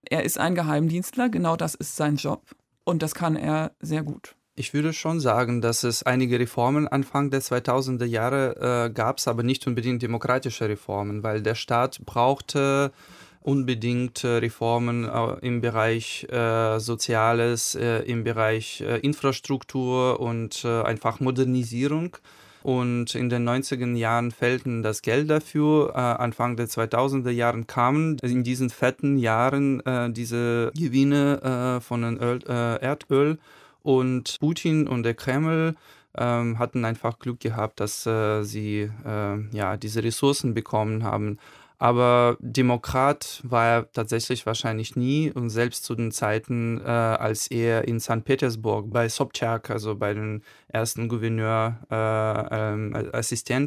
Er ist ein Geheimdienstler, genau das ist sein Job und das kann er sehr gut. Ich würde schon sagen, dass es einige Reformen Anfang der 2000er Jahre äh, gab, aber nicht unbedingt demokratische Reformen, weil der Staat brauchte unbedingt äh, Reformen äh, im Bereich äh, Soziales, äh, im Bereich äh, Infrastruktur und einfach Modernisierung. Und in den 90er Jahren fehlten das Geld dafür. Anfang der 2000er Jahren kamen in diesen fetten Jahren diese Gewinne von Öl, Erdöl und Putin und der Kreml ähm, hatten einfach Glück gehabt, dass äh, sie äh, ja, diese Ressourcen bekommen haben. Aber Demokrat war er tatsächlich wahrscheinlich nie und selbst zu den Zeiten, äh, als er in St. Petersburg bei Sobchak, also bei dem ersten Gouverneur, äh, ähm,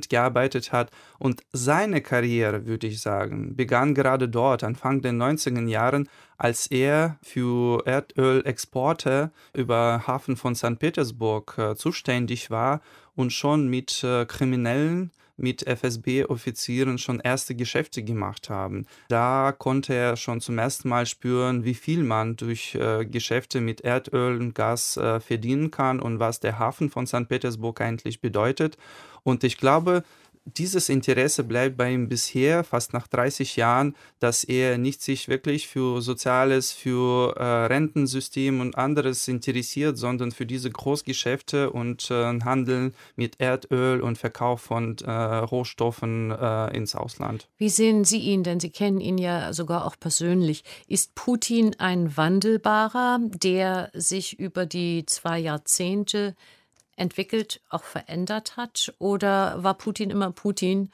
gearbeitet hat. Und seine Karriere, würde ich sagen, begann gerade dort, Anfang der 90er Jahren, als er für Erdölexporte über Hafen von St. Petersburg äh, zuständig war und schon mit äh, Kriminellen mit FSB-Offizieren schon erste Geschäfte gemacht haben. Da konnte er schon zum ersten Mal spüren, wie viel man durch äh, Geschäfte mit Erdöl und Gas äh, verdienen kann und was der Hafen von St. Petersburg eigentlich bedeutet. Und ich glaube, dieses Interesse bleibt bei ihm bisher, fast nach 30 Jahren, dass er nicht sich wirklich für Soziales, für äh, Rentensystem und anderes interessiert, sondern für diese Großgeschäfte und äh, Handel mit Erdöl und Verkauf von äh, Rohstoffen äh, ins Ausland. Wie sehen Sie ihn, denn Sie kennen ihn ja sogar auch persönlich. Ist Putin ein Wandelbarer, der sich über die zwei Jahrzehnte entwickelt, auch verändert hat? Oder war Putin immer Putin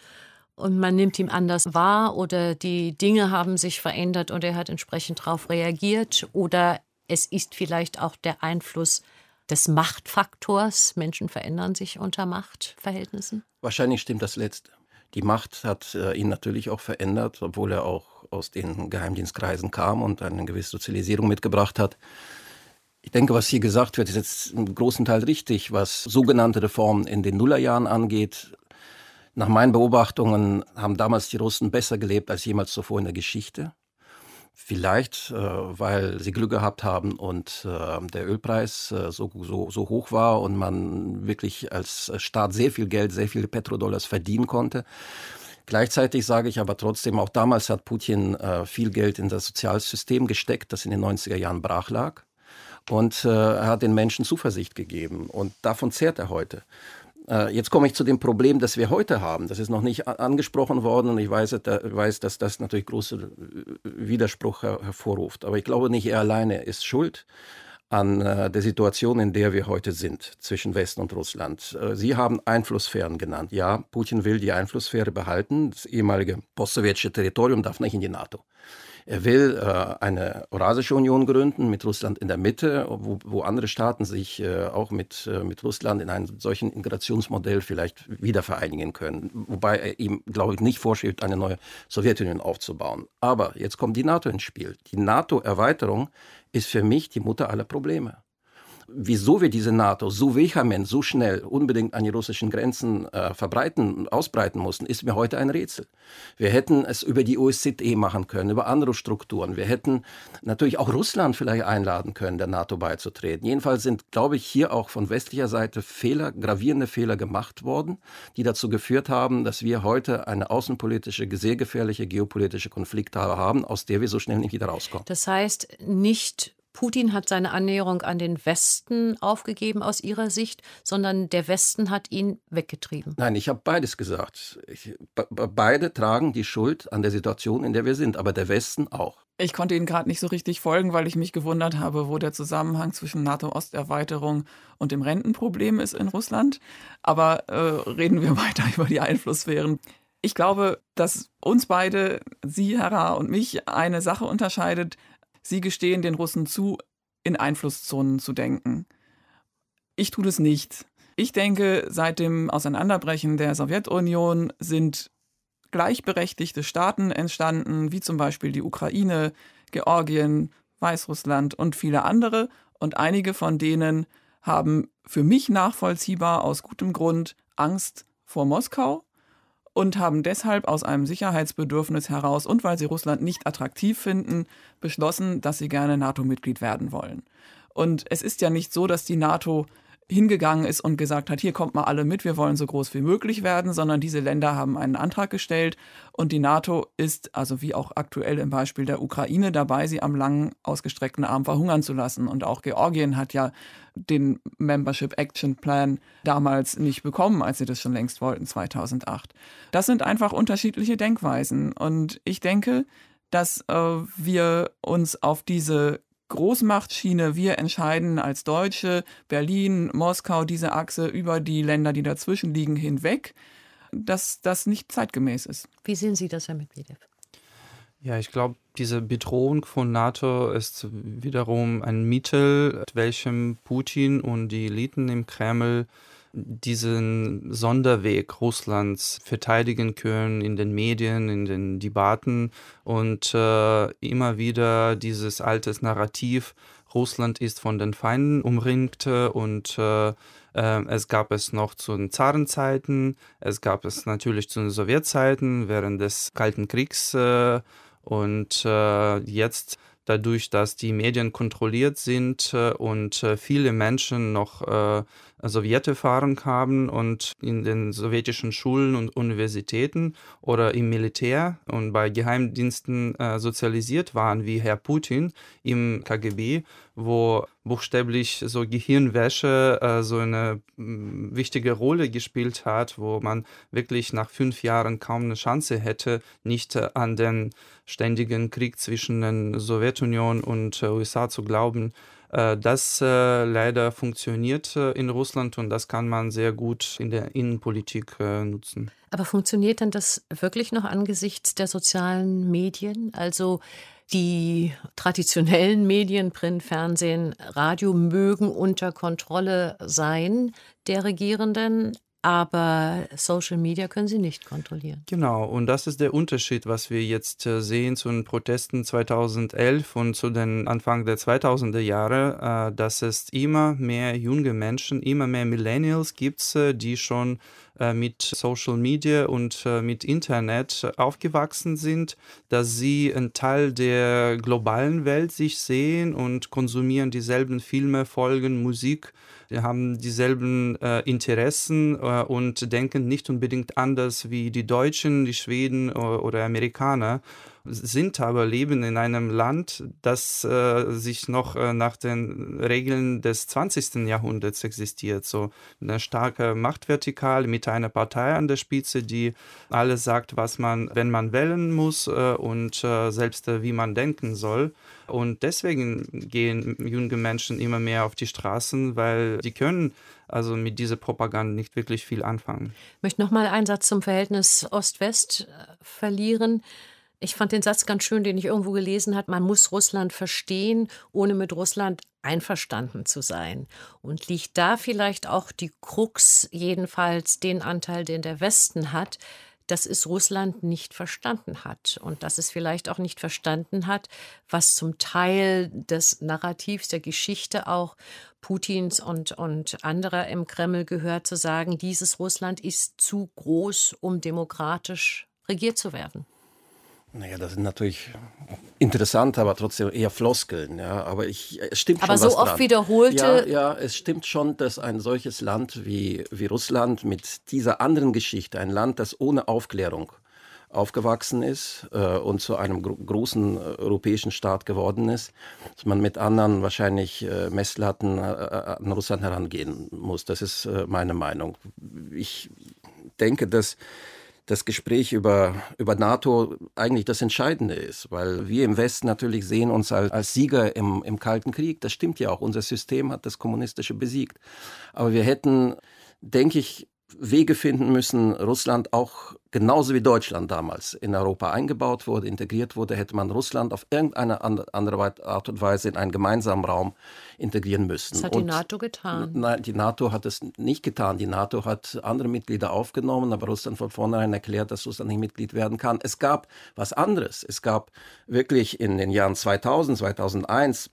und man nimmt ihn anders wahr oder die Dinge haben sich verändert und er hat entsprechend darauf reagiert? Oder es ist vielleicht auch der Einfluss des Machtfaktors. Menschen verändern sich unter Machtverhältnissen? Wahrscheinlich stimmt das Letzte. Die Macht hat äh, ihn natürlich auch verändert, obwohl er auch aus den Geheimdienstkreisen kam und eine gewisse Sozialisierung mitgebracht hat. Ich denke, was hier gesagt wird, ist jetzt im großen Teil richtig, was sogenannte Reformen in den Nullerjahren angeht. Nach meinen Beobachtungen haben damals die Russen besser gelebt als jemals zuvor in der Geschichte. Vielleicht, äh, weil sie Glück gehabt haben und äh, der Ölpreis äh, so, so, so hoch war und man wirklich als Staat sehr viel Geld, sehr viele Petrodollars verdienen konnte. Gleichzeitig sage ich aber trotzdem, auch damals hat Putin viel Geld in das Sozialsystem gesteckt, das in den 90er Jahren brach lag. Und äh, er hat den Menschen Zuversicht gegeben. Und davon zehrt er heute. Äh, jetzt komme ich zu dem Problem, das wir heute haben. Das ist noch nicht angesprochen worden und ich weiß, weiß dass das natürlich großen äh, Widerspruch hervorruft. Aber ich glaube, nicht er alleine ist schuld an äh, der Situation, in der wir heute sind zwischen Westen und Russland. Sie haben Einflusssphären genannt. Ja, Putin will die Einflusssphäre behalten. Das ehemalige postsowjetische Territorium darf nicht in die NATO. Er will äh, eine Eurasische Union gründen mit Russland in der Mitte, wo, wo andere Staaten sich äh, auch mit, äh, mit Russland in einem solchen Integrationsmodell vielleicht wieder vereinigen können. Wobei er ihm, glaube ich, nicht vorschiebt, eine neue Sowjetunion aufzubauen. Aber jetzt kommt die NATO ins Spiel. Die NATO-Erweiterung ist für mich die Mutter aller Probleme wieso wir diese NATO so vehement, so schnell unbedingt an die russischen Grenzen äh, verbreiten, ausbreiten mussten, ist mir heute ein Rätsel. Wir hätten es über die OSZE machen können, über andere Strukturen. Wir hätten natürlich auch Russland vielleicht einladen können, der NATO beizutreten. Jedenfalls sind, glaube ich, hier auch von westlicher Seite Fehler, gravierende Fehler gemacht worden, die dazu geführt haben, dass wir heute eine außenpolitische, sehr gefährliche geopolitische Konflikte haben, aus der wir so schnell nicht wieder rauskommen. Das heißt, nicht Putin hat seine Annäherung an den Westen aufgegeben aus Ihrer Sicht, sondern der Westen hat ihn weggetrieben. Nein, ich habe beides gesagt. Ich, beide tragen die Schuld an der Situation, in der wir sind, aber der Westen auch. Ich konnte Ihnen gerade nicht so richtig folgen, weil ich mich gewundert habe, wo der Zusammenhang zwischen NATO-Osterweiterung und dem Rentenproblem ist in Russland. Aber äh, reden wir (laughs) weiter über die Einflusssphären. Ich glaube, dass uns beide, Sie, Herr und mich, eine Sache unterscheidet. Sie gestehen den Russen zu, in Einflusszonen zu denken. Ich tue das nicht. Ich denke, seit dem Auseinanderbrechen der Sowjetunion sind gleichberechtigte Staaten entstanden, wie zum Beispiel die Ukraine, Georgien, Weißrussland und viele andere. Und einige von denen haben für mich nachvollziehbar aus gutem Grund Angst vor Moskau und haben deshalb aus einem Sicherheitsbedürfnis heraus und weil sie Russland nicht attraktiv finden, beschlossen, dass sie gerne NATO-Mitglied werden wollen. Und es ist ja nicht so, dass die NATO hingegangen ist und gesagt hat, hier kommt mal alle mit, wir wollen so groß wie möglich werden, sondern diese Länder haben einen Antrag gestellt und die NATO ist, also wie auch aktuell im Beispiel der Ukraine, dabei, sie am langen ausgestreckten Arm verhungern zu lassen. Und auch Georgien hat ja den Membership Action Plan damals nicht bekommen, als sie das schon längst wollten, 2008. Das sind einfach unterschiedliche Denkweisen. Und ich denke, dass äh, wir uns auf diese Großmachtschiene, wir entscheiden als Deutsche, Berlin, Moskau, diese Achse über die Länder, die dazwischen liegen, hinweg, dass das nicht zeitgemäß ist. Wie sehen Sie das, Herr Medvedev? Ja, ich glaube, diese Bedrohung von NATO ist wiederum ein Mittel, mit welchem Putin und die Eliten im Kreml diesen Sonderweg Russlands verteidigen können in den Medien, in den Debatten und äh, immer wieder dieses altes Narrativ, Russland ist von den Feinden umringt und äh, äh, es gab es noch zu den Zarenzeiten, es gab es natürlich zu den Sowjetzeiten während des Kalten Kriegs äh, und äh, jetzt dadurch, dass die Medien kontrolliert sind äh, und äh, viele Menschen noch Sowjeterfahrung haben und in den sowjetischen Schulen und Universitäten oder im Militär und bei Geheimdiensten äh, sozialisiert waren, wie Herr Putin im KGB, wo buchstäblich so Gehirnwäsche äh, so eine mh, wichtige Rolle gespielt hat, wo man wirklich nach fünf Jahren kaum eine Chance hätte, nicht äh, an den ständigen Krieg zwischen der Sowjetunion und äh, USA zu glauben. Äh, das äh, leider funktioniert äh, in Russland und das kann man sehr gut in der Innenpolitik nutzen. Aber funktioniert denn das wirklich noch angesichts der sozialen Medien? Also die traditionellen Medien, Print, Fernsehen, Radio mögen unter Kontrolle sein der Regierenden, aber Social Media können sie nicht kontrollieren. Genau, und das ist der Unterschied, was wir jetzt äh, sehen zu den Protesten 2011 und zu den Anfang der 2000er Jahre, äh, dass es immer mehr junge Menschen, immer mehr Millennials gibt, äh, die schon mit Social Media und äh, mit Internet aufgewachsen sind, dass sie ein Teil der globalen Welt sich sehen und konsumieren dieselben Filme, Folgen, Musik die haben dieselben äh, Interessen äh, und denken nicht unbedingt anders wie die Deutschen, die Schweden oder Amerikaner sind aber leben in einem Land, das äh, sich noch äh, nach den Regeln des 20. Jahrhunderts existiert. So eine starke Machtvertikal mit einer Partei an der Spitze, die alles sagt, was man, wenn man wählen muss äh, und äh, selbst äh, wie man denken soll. Und deswegen gehen junge Menschen immer mehr auf die Straßen, weil die können also mit dieser Propaganda nicht wirklich viel anfangen. Ich möchte noch mal einen Satz zum Verhältnis Ost-West äh, verlieren. Ich fand den Satz ganz schön, den ich irgendwo gelesen habe. Man muss Russland verstehen, ohne mit Russland einverstanden zu sein. Und liegt da vielleicht auch die Krux, jedenfalls den Anteil, den der Westen hat, dass es Russland nicht verstanden hat und dass es vielleicht auch nicht verstanden hat, was zum Teil des Narrativs der Geschichte auch Putins und, und anderer im Kreml gehört, zu sagen, dieses Russland ist zu groß, um demokratisch regiert zu werden. Naja, das sind natürlich interessant, aber trotzdem eher Floskeln. Ja. Aber ich, es stimmt aber schon. Aber so oft dran. wiederholte. Ja, ja, es stimmt schon, dass ein solches Land wie, wie Russland mit dieser anderen Geschichte, ein Land, das ohne Aufklärung aufgewachsen ist äh, und zu einem gro großen äh, europäischen Staat geworden ist, dass man mit anderen wahrscheinlich äh, Messlatten äh, äh, an Russland herangehen muss. Das ist äh, meine Meinung. Ich denke, dass das Gespräch über, über NATO eigentlich das Entscheidende ist, weil wir im Westen natürlich sehen uns als, als Sieger im, im Kalten Krieg. Das stimmt ja auch. Unser System hat das Kommunistische besiegt. Aber wir hätten, denke ich, Wege finden müssen, Russland auch genauso wie Deutschland damals in Europa eingebaut wurde, integriert wurde, hätte man Russland auf irgendeine andere Art und Weise in einen gemeinsamen Raum integrieren müssen. Das hat und die NATO getan. Nein, die NATO hat es nicht getan. Die NATO hat andere Mitglieder aufgenommen, aber Russland von vornherein erklärt, dass Russland nicht Mitglied werden kann. Es gab was anderes. Es gab wirklich in den Jahren 2000, 2001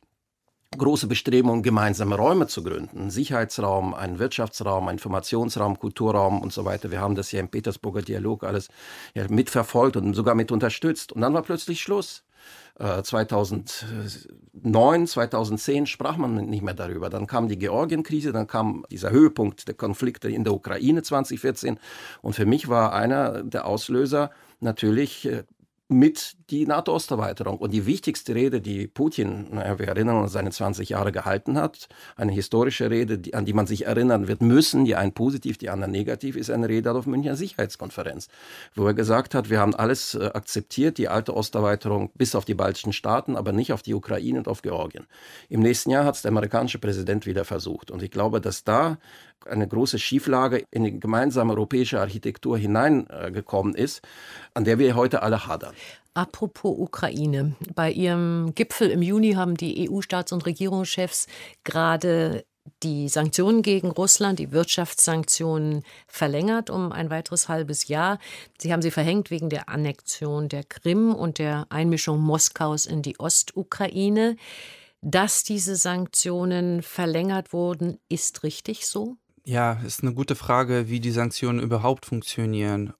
große Bestrebungen, gemeinsame Räume zu gründen. Sicherheitsraum, ein Wirtschaftsraum, ein Informationsraum, Kulturraum und so weiter. Wir haben das ja im Petersburger Dialog alles ja, mitverfolgt und sogar mit unterstützt. Und dann war plötzlich Schluss. 2009, äh, 2010 sprach man nicht mehr darüber. Dann kam die Georgienkrise, dann kam dieser Höhepunkt der Konflikte in der Ukraine 2014. Und für mich war einer der Auslöser natürlich äh, mit die NATO-Osterweiterung. Und die wichtigste Rede, die Putin, naja, wir erinnern uns, seine 20 Jahre gehalten hat, eine historische Rede, die, an die man sich erinnern wird müssen, die einen positiv, die anderen negativ, ist eine Rede auf Münchner Sicherheitskonferenz, wo er gesagt hat, wir haben alles äh, akzeptiert, die alte Osterweiterung bis auf die baltischen Staaten, aber nicht auf die Ukraine und auf Georgien. Im nächsten Jahr hat es der amerikanische Präsident wieder versucht. Und ich glaube, dass da eine große Schieflage in die gemeinsame europäische Architektur hineingekommen ist, an der wir heute alle hadern. Apropos Ukraine. Bei ihrem Gipfel im Juni haben die EU-Staats- und Regierungschefs gerade die Sanktionen gegen Russland, die Wirtschaftssanktionen verlängert um ein weiteres halbes Jahr. Sie haben sie verhängt wegen der Annexion der Krim und der Einmischung Moskaus in die Ostukraine. Dass diese Sanktionen verlängert wurden, ist richtig so? Ja, ist eine gute Frage, wie die Sanktionen überhaupt funktionieren.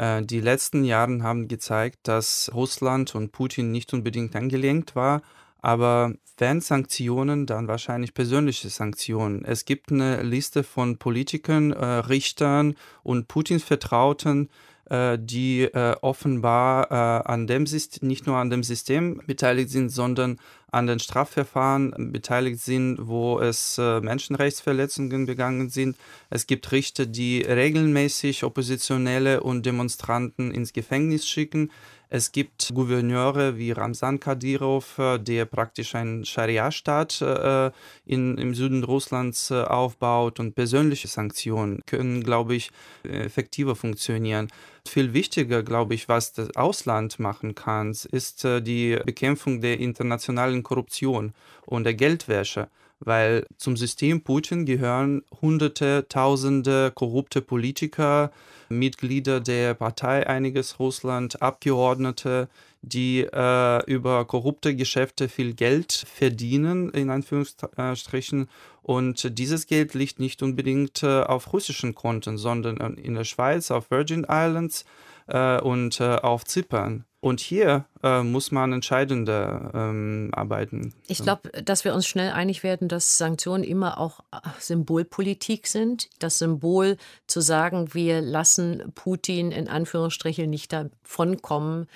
Äh, die letzten Jahre haben gezeigt, dass Russland und Putin nicht unbedingt angelenkt war, aber wenn Sanktionen, dann wahrscheinlich persönliche Sanktionen. Es gibt eine Liste von Politikern, äh, Richtern und Putins Vertrauten, äh, die äh, offenbar äh, an dem System, nicht nur an dem System beteiligt sind, sondern an den Strafverfahren beteiligt sind, wo es Menschenrechtsverletzungen begangen sind. Es gibt Richter, die regelmäßig Oppositionelle und Demonstranten ins Gefängnis schicken. Es gibt Gouverneure wie Ramsan Kadyrov, äh, der praktisch einen Scharia-Staat äh, in, im Süden Russlands äh, aufbaut und persönliche Sanktionen können, glaube ich, effektiver funktionieren. Viel wichtiger, glaube ich, was das Ausland machen kann, ist die Bekämpfung der internationalen Korruption und der Geldwäsche weil zum System Putin gehören Hunderte, Tausende korrupte Politiker, Mitglieder der Partei Einiges Russland, Abgeordnete, die äh, über korrupte Geschäfte viel Geld verdienen, in Anführungsstrichen. Und dieses Geld liegt nicht unbedingt äh, auf russischen Konten, sondern in der Schweiz, auf Virgin Islands äh, und äh, auf Zypern. Und hier äh, muss man entscheidender ähm, arbeiten. Ich glaube, dass wir uns schnell einig werden, dass Sanktionen immer auch äh, Symbolpolitik sind. Das Symbol zu sagen, wir lassen Putin in Anführungsstrichen nicht davonkommen,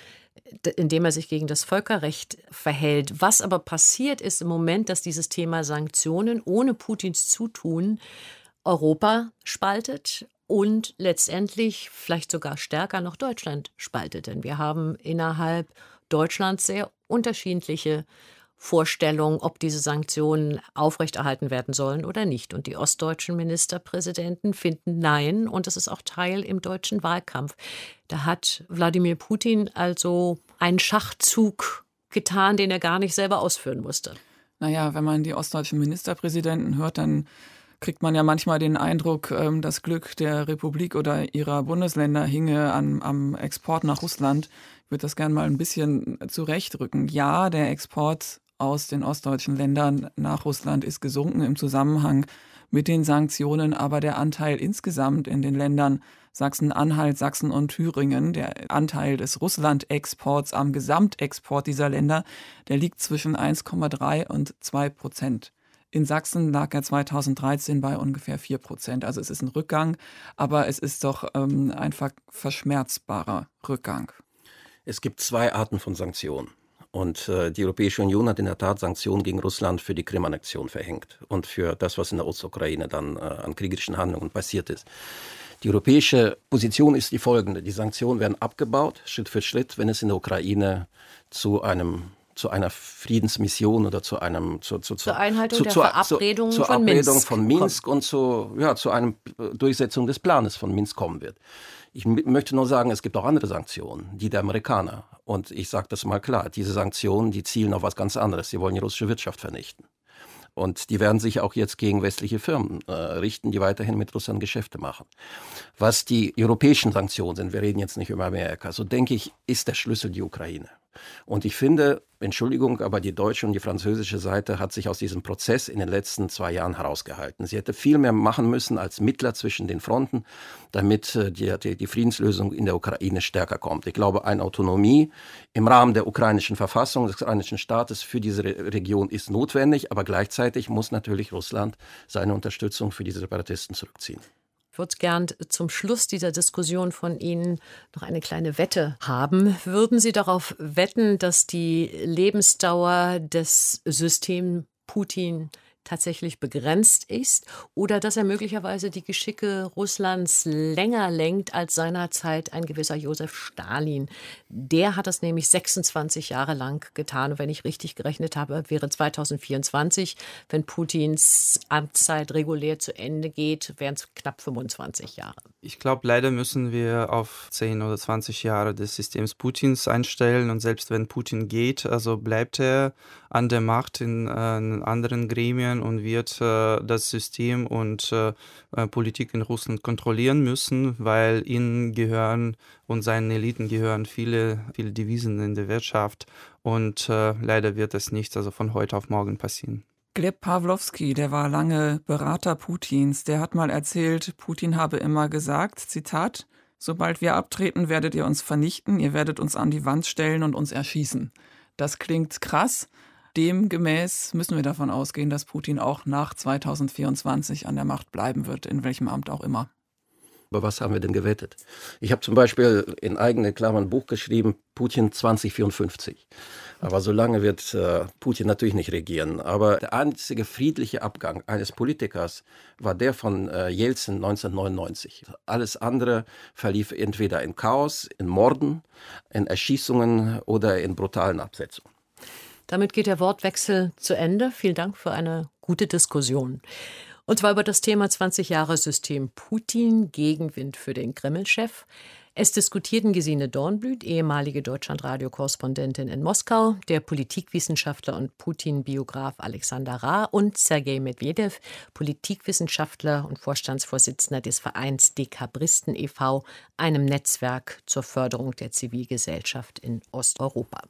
indem er sich gegen das Völkerrecht verhält. Was aber passiert ist im Moment, dass dieses Thema Sanktionen ohne Putins Zutun Europa spaltet und letztendlich vielleicht sogar stärker noch Deutschland spaltet. Denn wir haben innerhalb Deutschlands sehr unterschiedliche Vorstellungen, ob diese Sanktionen aufrechterhalten werden sollen oder nicht. Und die ostdeutschen Ministerpräsidenten finden Nein. Und das ist auch Teil im deutschen Wahlkampf. Da hat Wladimir Putin also einen Schachzug getan, den er gar nicht selber ausführen musste. Naja, wenn man die ostdeutschen Ministerpräsidenten hört, dann kriegt man ja manchmal den Eindruck, ähm, das Glück der Republik oder ihrer Bundesländer hinge an, am Export nach Russland. Ich würde das gerne mal ein bisschen zurechtrücken. Ja, der Export aus den ostdeutschen Ländern nach Russland ist gesunken im Zusammenhang mit den Sanktionen, aber der Anteil insgesamt in den Ländern Sachsen-Anhalt, Sachsen und Thüringen, der Anteil des Russland-Exports am Gesamtexport dieser Länder, der liegt zwischen 1,3 und 2 Prozent. In Sachsen lag er 2013 bei ungefähr 4 Prozent. Also es ist ein Rückgang, aber es ist doch ähm, ein verschmerzbarer Rückgang. Es gibt zwei Arten von Sanktionen. Und äh, die Europäische Union hat in der Tat Sanktionen gegen Russland für die Krim-Annexion verhängt und für das, was in der Ostukraine dann äh, an kriegerischen Handlungen passiert ist. Die europäische Position ist die folgende. Die Sanktionen werden abgebaut, Schritt für Schritt, wenn es in der Ukraine zu einem zu einer Friedensmission oder zu einem zu, zu, zur Einhaltung zu, der Verabredung, zu, zur von, Minsk von Minsk und zu, ja, zu einer Durchsetzung des Planes von Minsk kommen wird. Ich möchte nur sagen, es gibt auch andere Sanktionen, die der Amerikaner. Und ich sage das mal klar, diese Sanktionen, die zielen auf was ganz anderes. Sie wollen die russische Wirtschaft vernichten. Und die werden sich auch jetzt gegen westliche Firmen äh, richten, die weiterhin mit Russland Geschäfte machen. Was die europäischen Sanktionen sind, wir reden jetzt nicht über Amerika, so denke ich, ist der Schlüssel die Ukraine. Und ich finde, Entschuldigung, aber die deutsche und die französische Seite hat sich aus diesem Prozess in den letzten zwei Jahren herausgehalten. Sie hätte viel mehr machen müssen als Mittler zwischen den Fronten, damit äh, die, die, die Friedenslösung in der Ukraine stärker kommt. Ich glaube, eine Autonomie im Rahmen der ukrainischen Verfassung, des ukrainischen Staates für diese Region ist notwendig, aber gleichzeitig muss natürlich Russland seine Unterstützung für diese Separatisten zurückziehen. Ich würde gern zum Schluss dieser Diskussion von Ihnen noch eine kleine Wette haben. Würden Sie darauf wetten, dass die Lebensdauer des Systems Putin tatsächlich begrenzt ist oder dass er möglicherweise die Geschicke Russlands länger lenkt als seinerzeit ein gewisser Josef Stalin. Der hat das nämlich 26 Jahre lang getan. Und wenn ich richtig gerechnet habe, wäre 2024, wenn Putins Amtszeit regulär zu Ende geht, wären es knapp 25 Jahre. Ich glaube, leider müssen wir auf 10 oder 20 Jahre des Systems Putins einstellen. Und selbst wenn Putin geht, also bleibt er an der Macht in, äh, in anderen Gremien und wird äh, das System und äh, äh, Politik in Russland kontrollieren müssen, weil ihnen gehören und seinen Eliten gehören viele, viele Devisen in der Wirtschaft. Und äh, leider wird das nicht also von heute auf morgen passieren. Gleb Pawlowski, der war lange Berater Putins, der hat mal erzählt, Putin habe immer gesagt, Zitat, sobald wir abtreten, werdet ihr uns vernichten, ihr werdet uns an die Wand stellen und uns erschießen. Das klingt krass, Demgemäß müssen wir davon ausgehen, dass Putin auch nach 2024 an der Macht bleiben wird, in welchem Amt auch immer. Über was haben wir denn gewettet? Ich habe zum Beispiel in eigene Klammern ein Buch geschrieben, Putin 2054. Aber so lange wird äh, Putin natürlich nicht regieren. Aber der einzige friedliche Abgang eines Politikers war der von äh, Jelzin 1999. Alles andere verlief entweder in Chaos, in Morden, in Erschießungen oder in brutalen Absetzungen. Damit geht der Wortwechsel zu Ende. Vielen Dank für eine gute Diskussion. Und zwar über das Thema 20 Jahre System Putin, Gegenwind für den Kreml-Chef. Es diskutierten Gesine Dornblüt, ehemalige Deutschlandradio-Korrespondentin in Moskau, der Politikwissenschaftler und Putin-Biograf Alexander Ra und Sergei Medvedev, Politikwissenschaftler und Vorstandsvorsitzender des Vereins Dekabristen e.V., einem Netzwerk zur Förderung der Zivilgesellschaft in Osteuropa.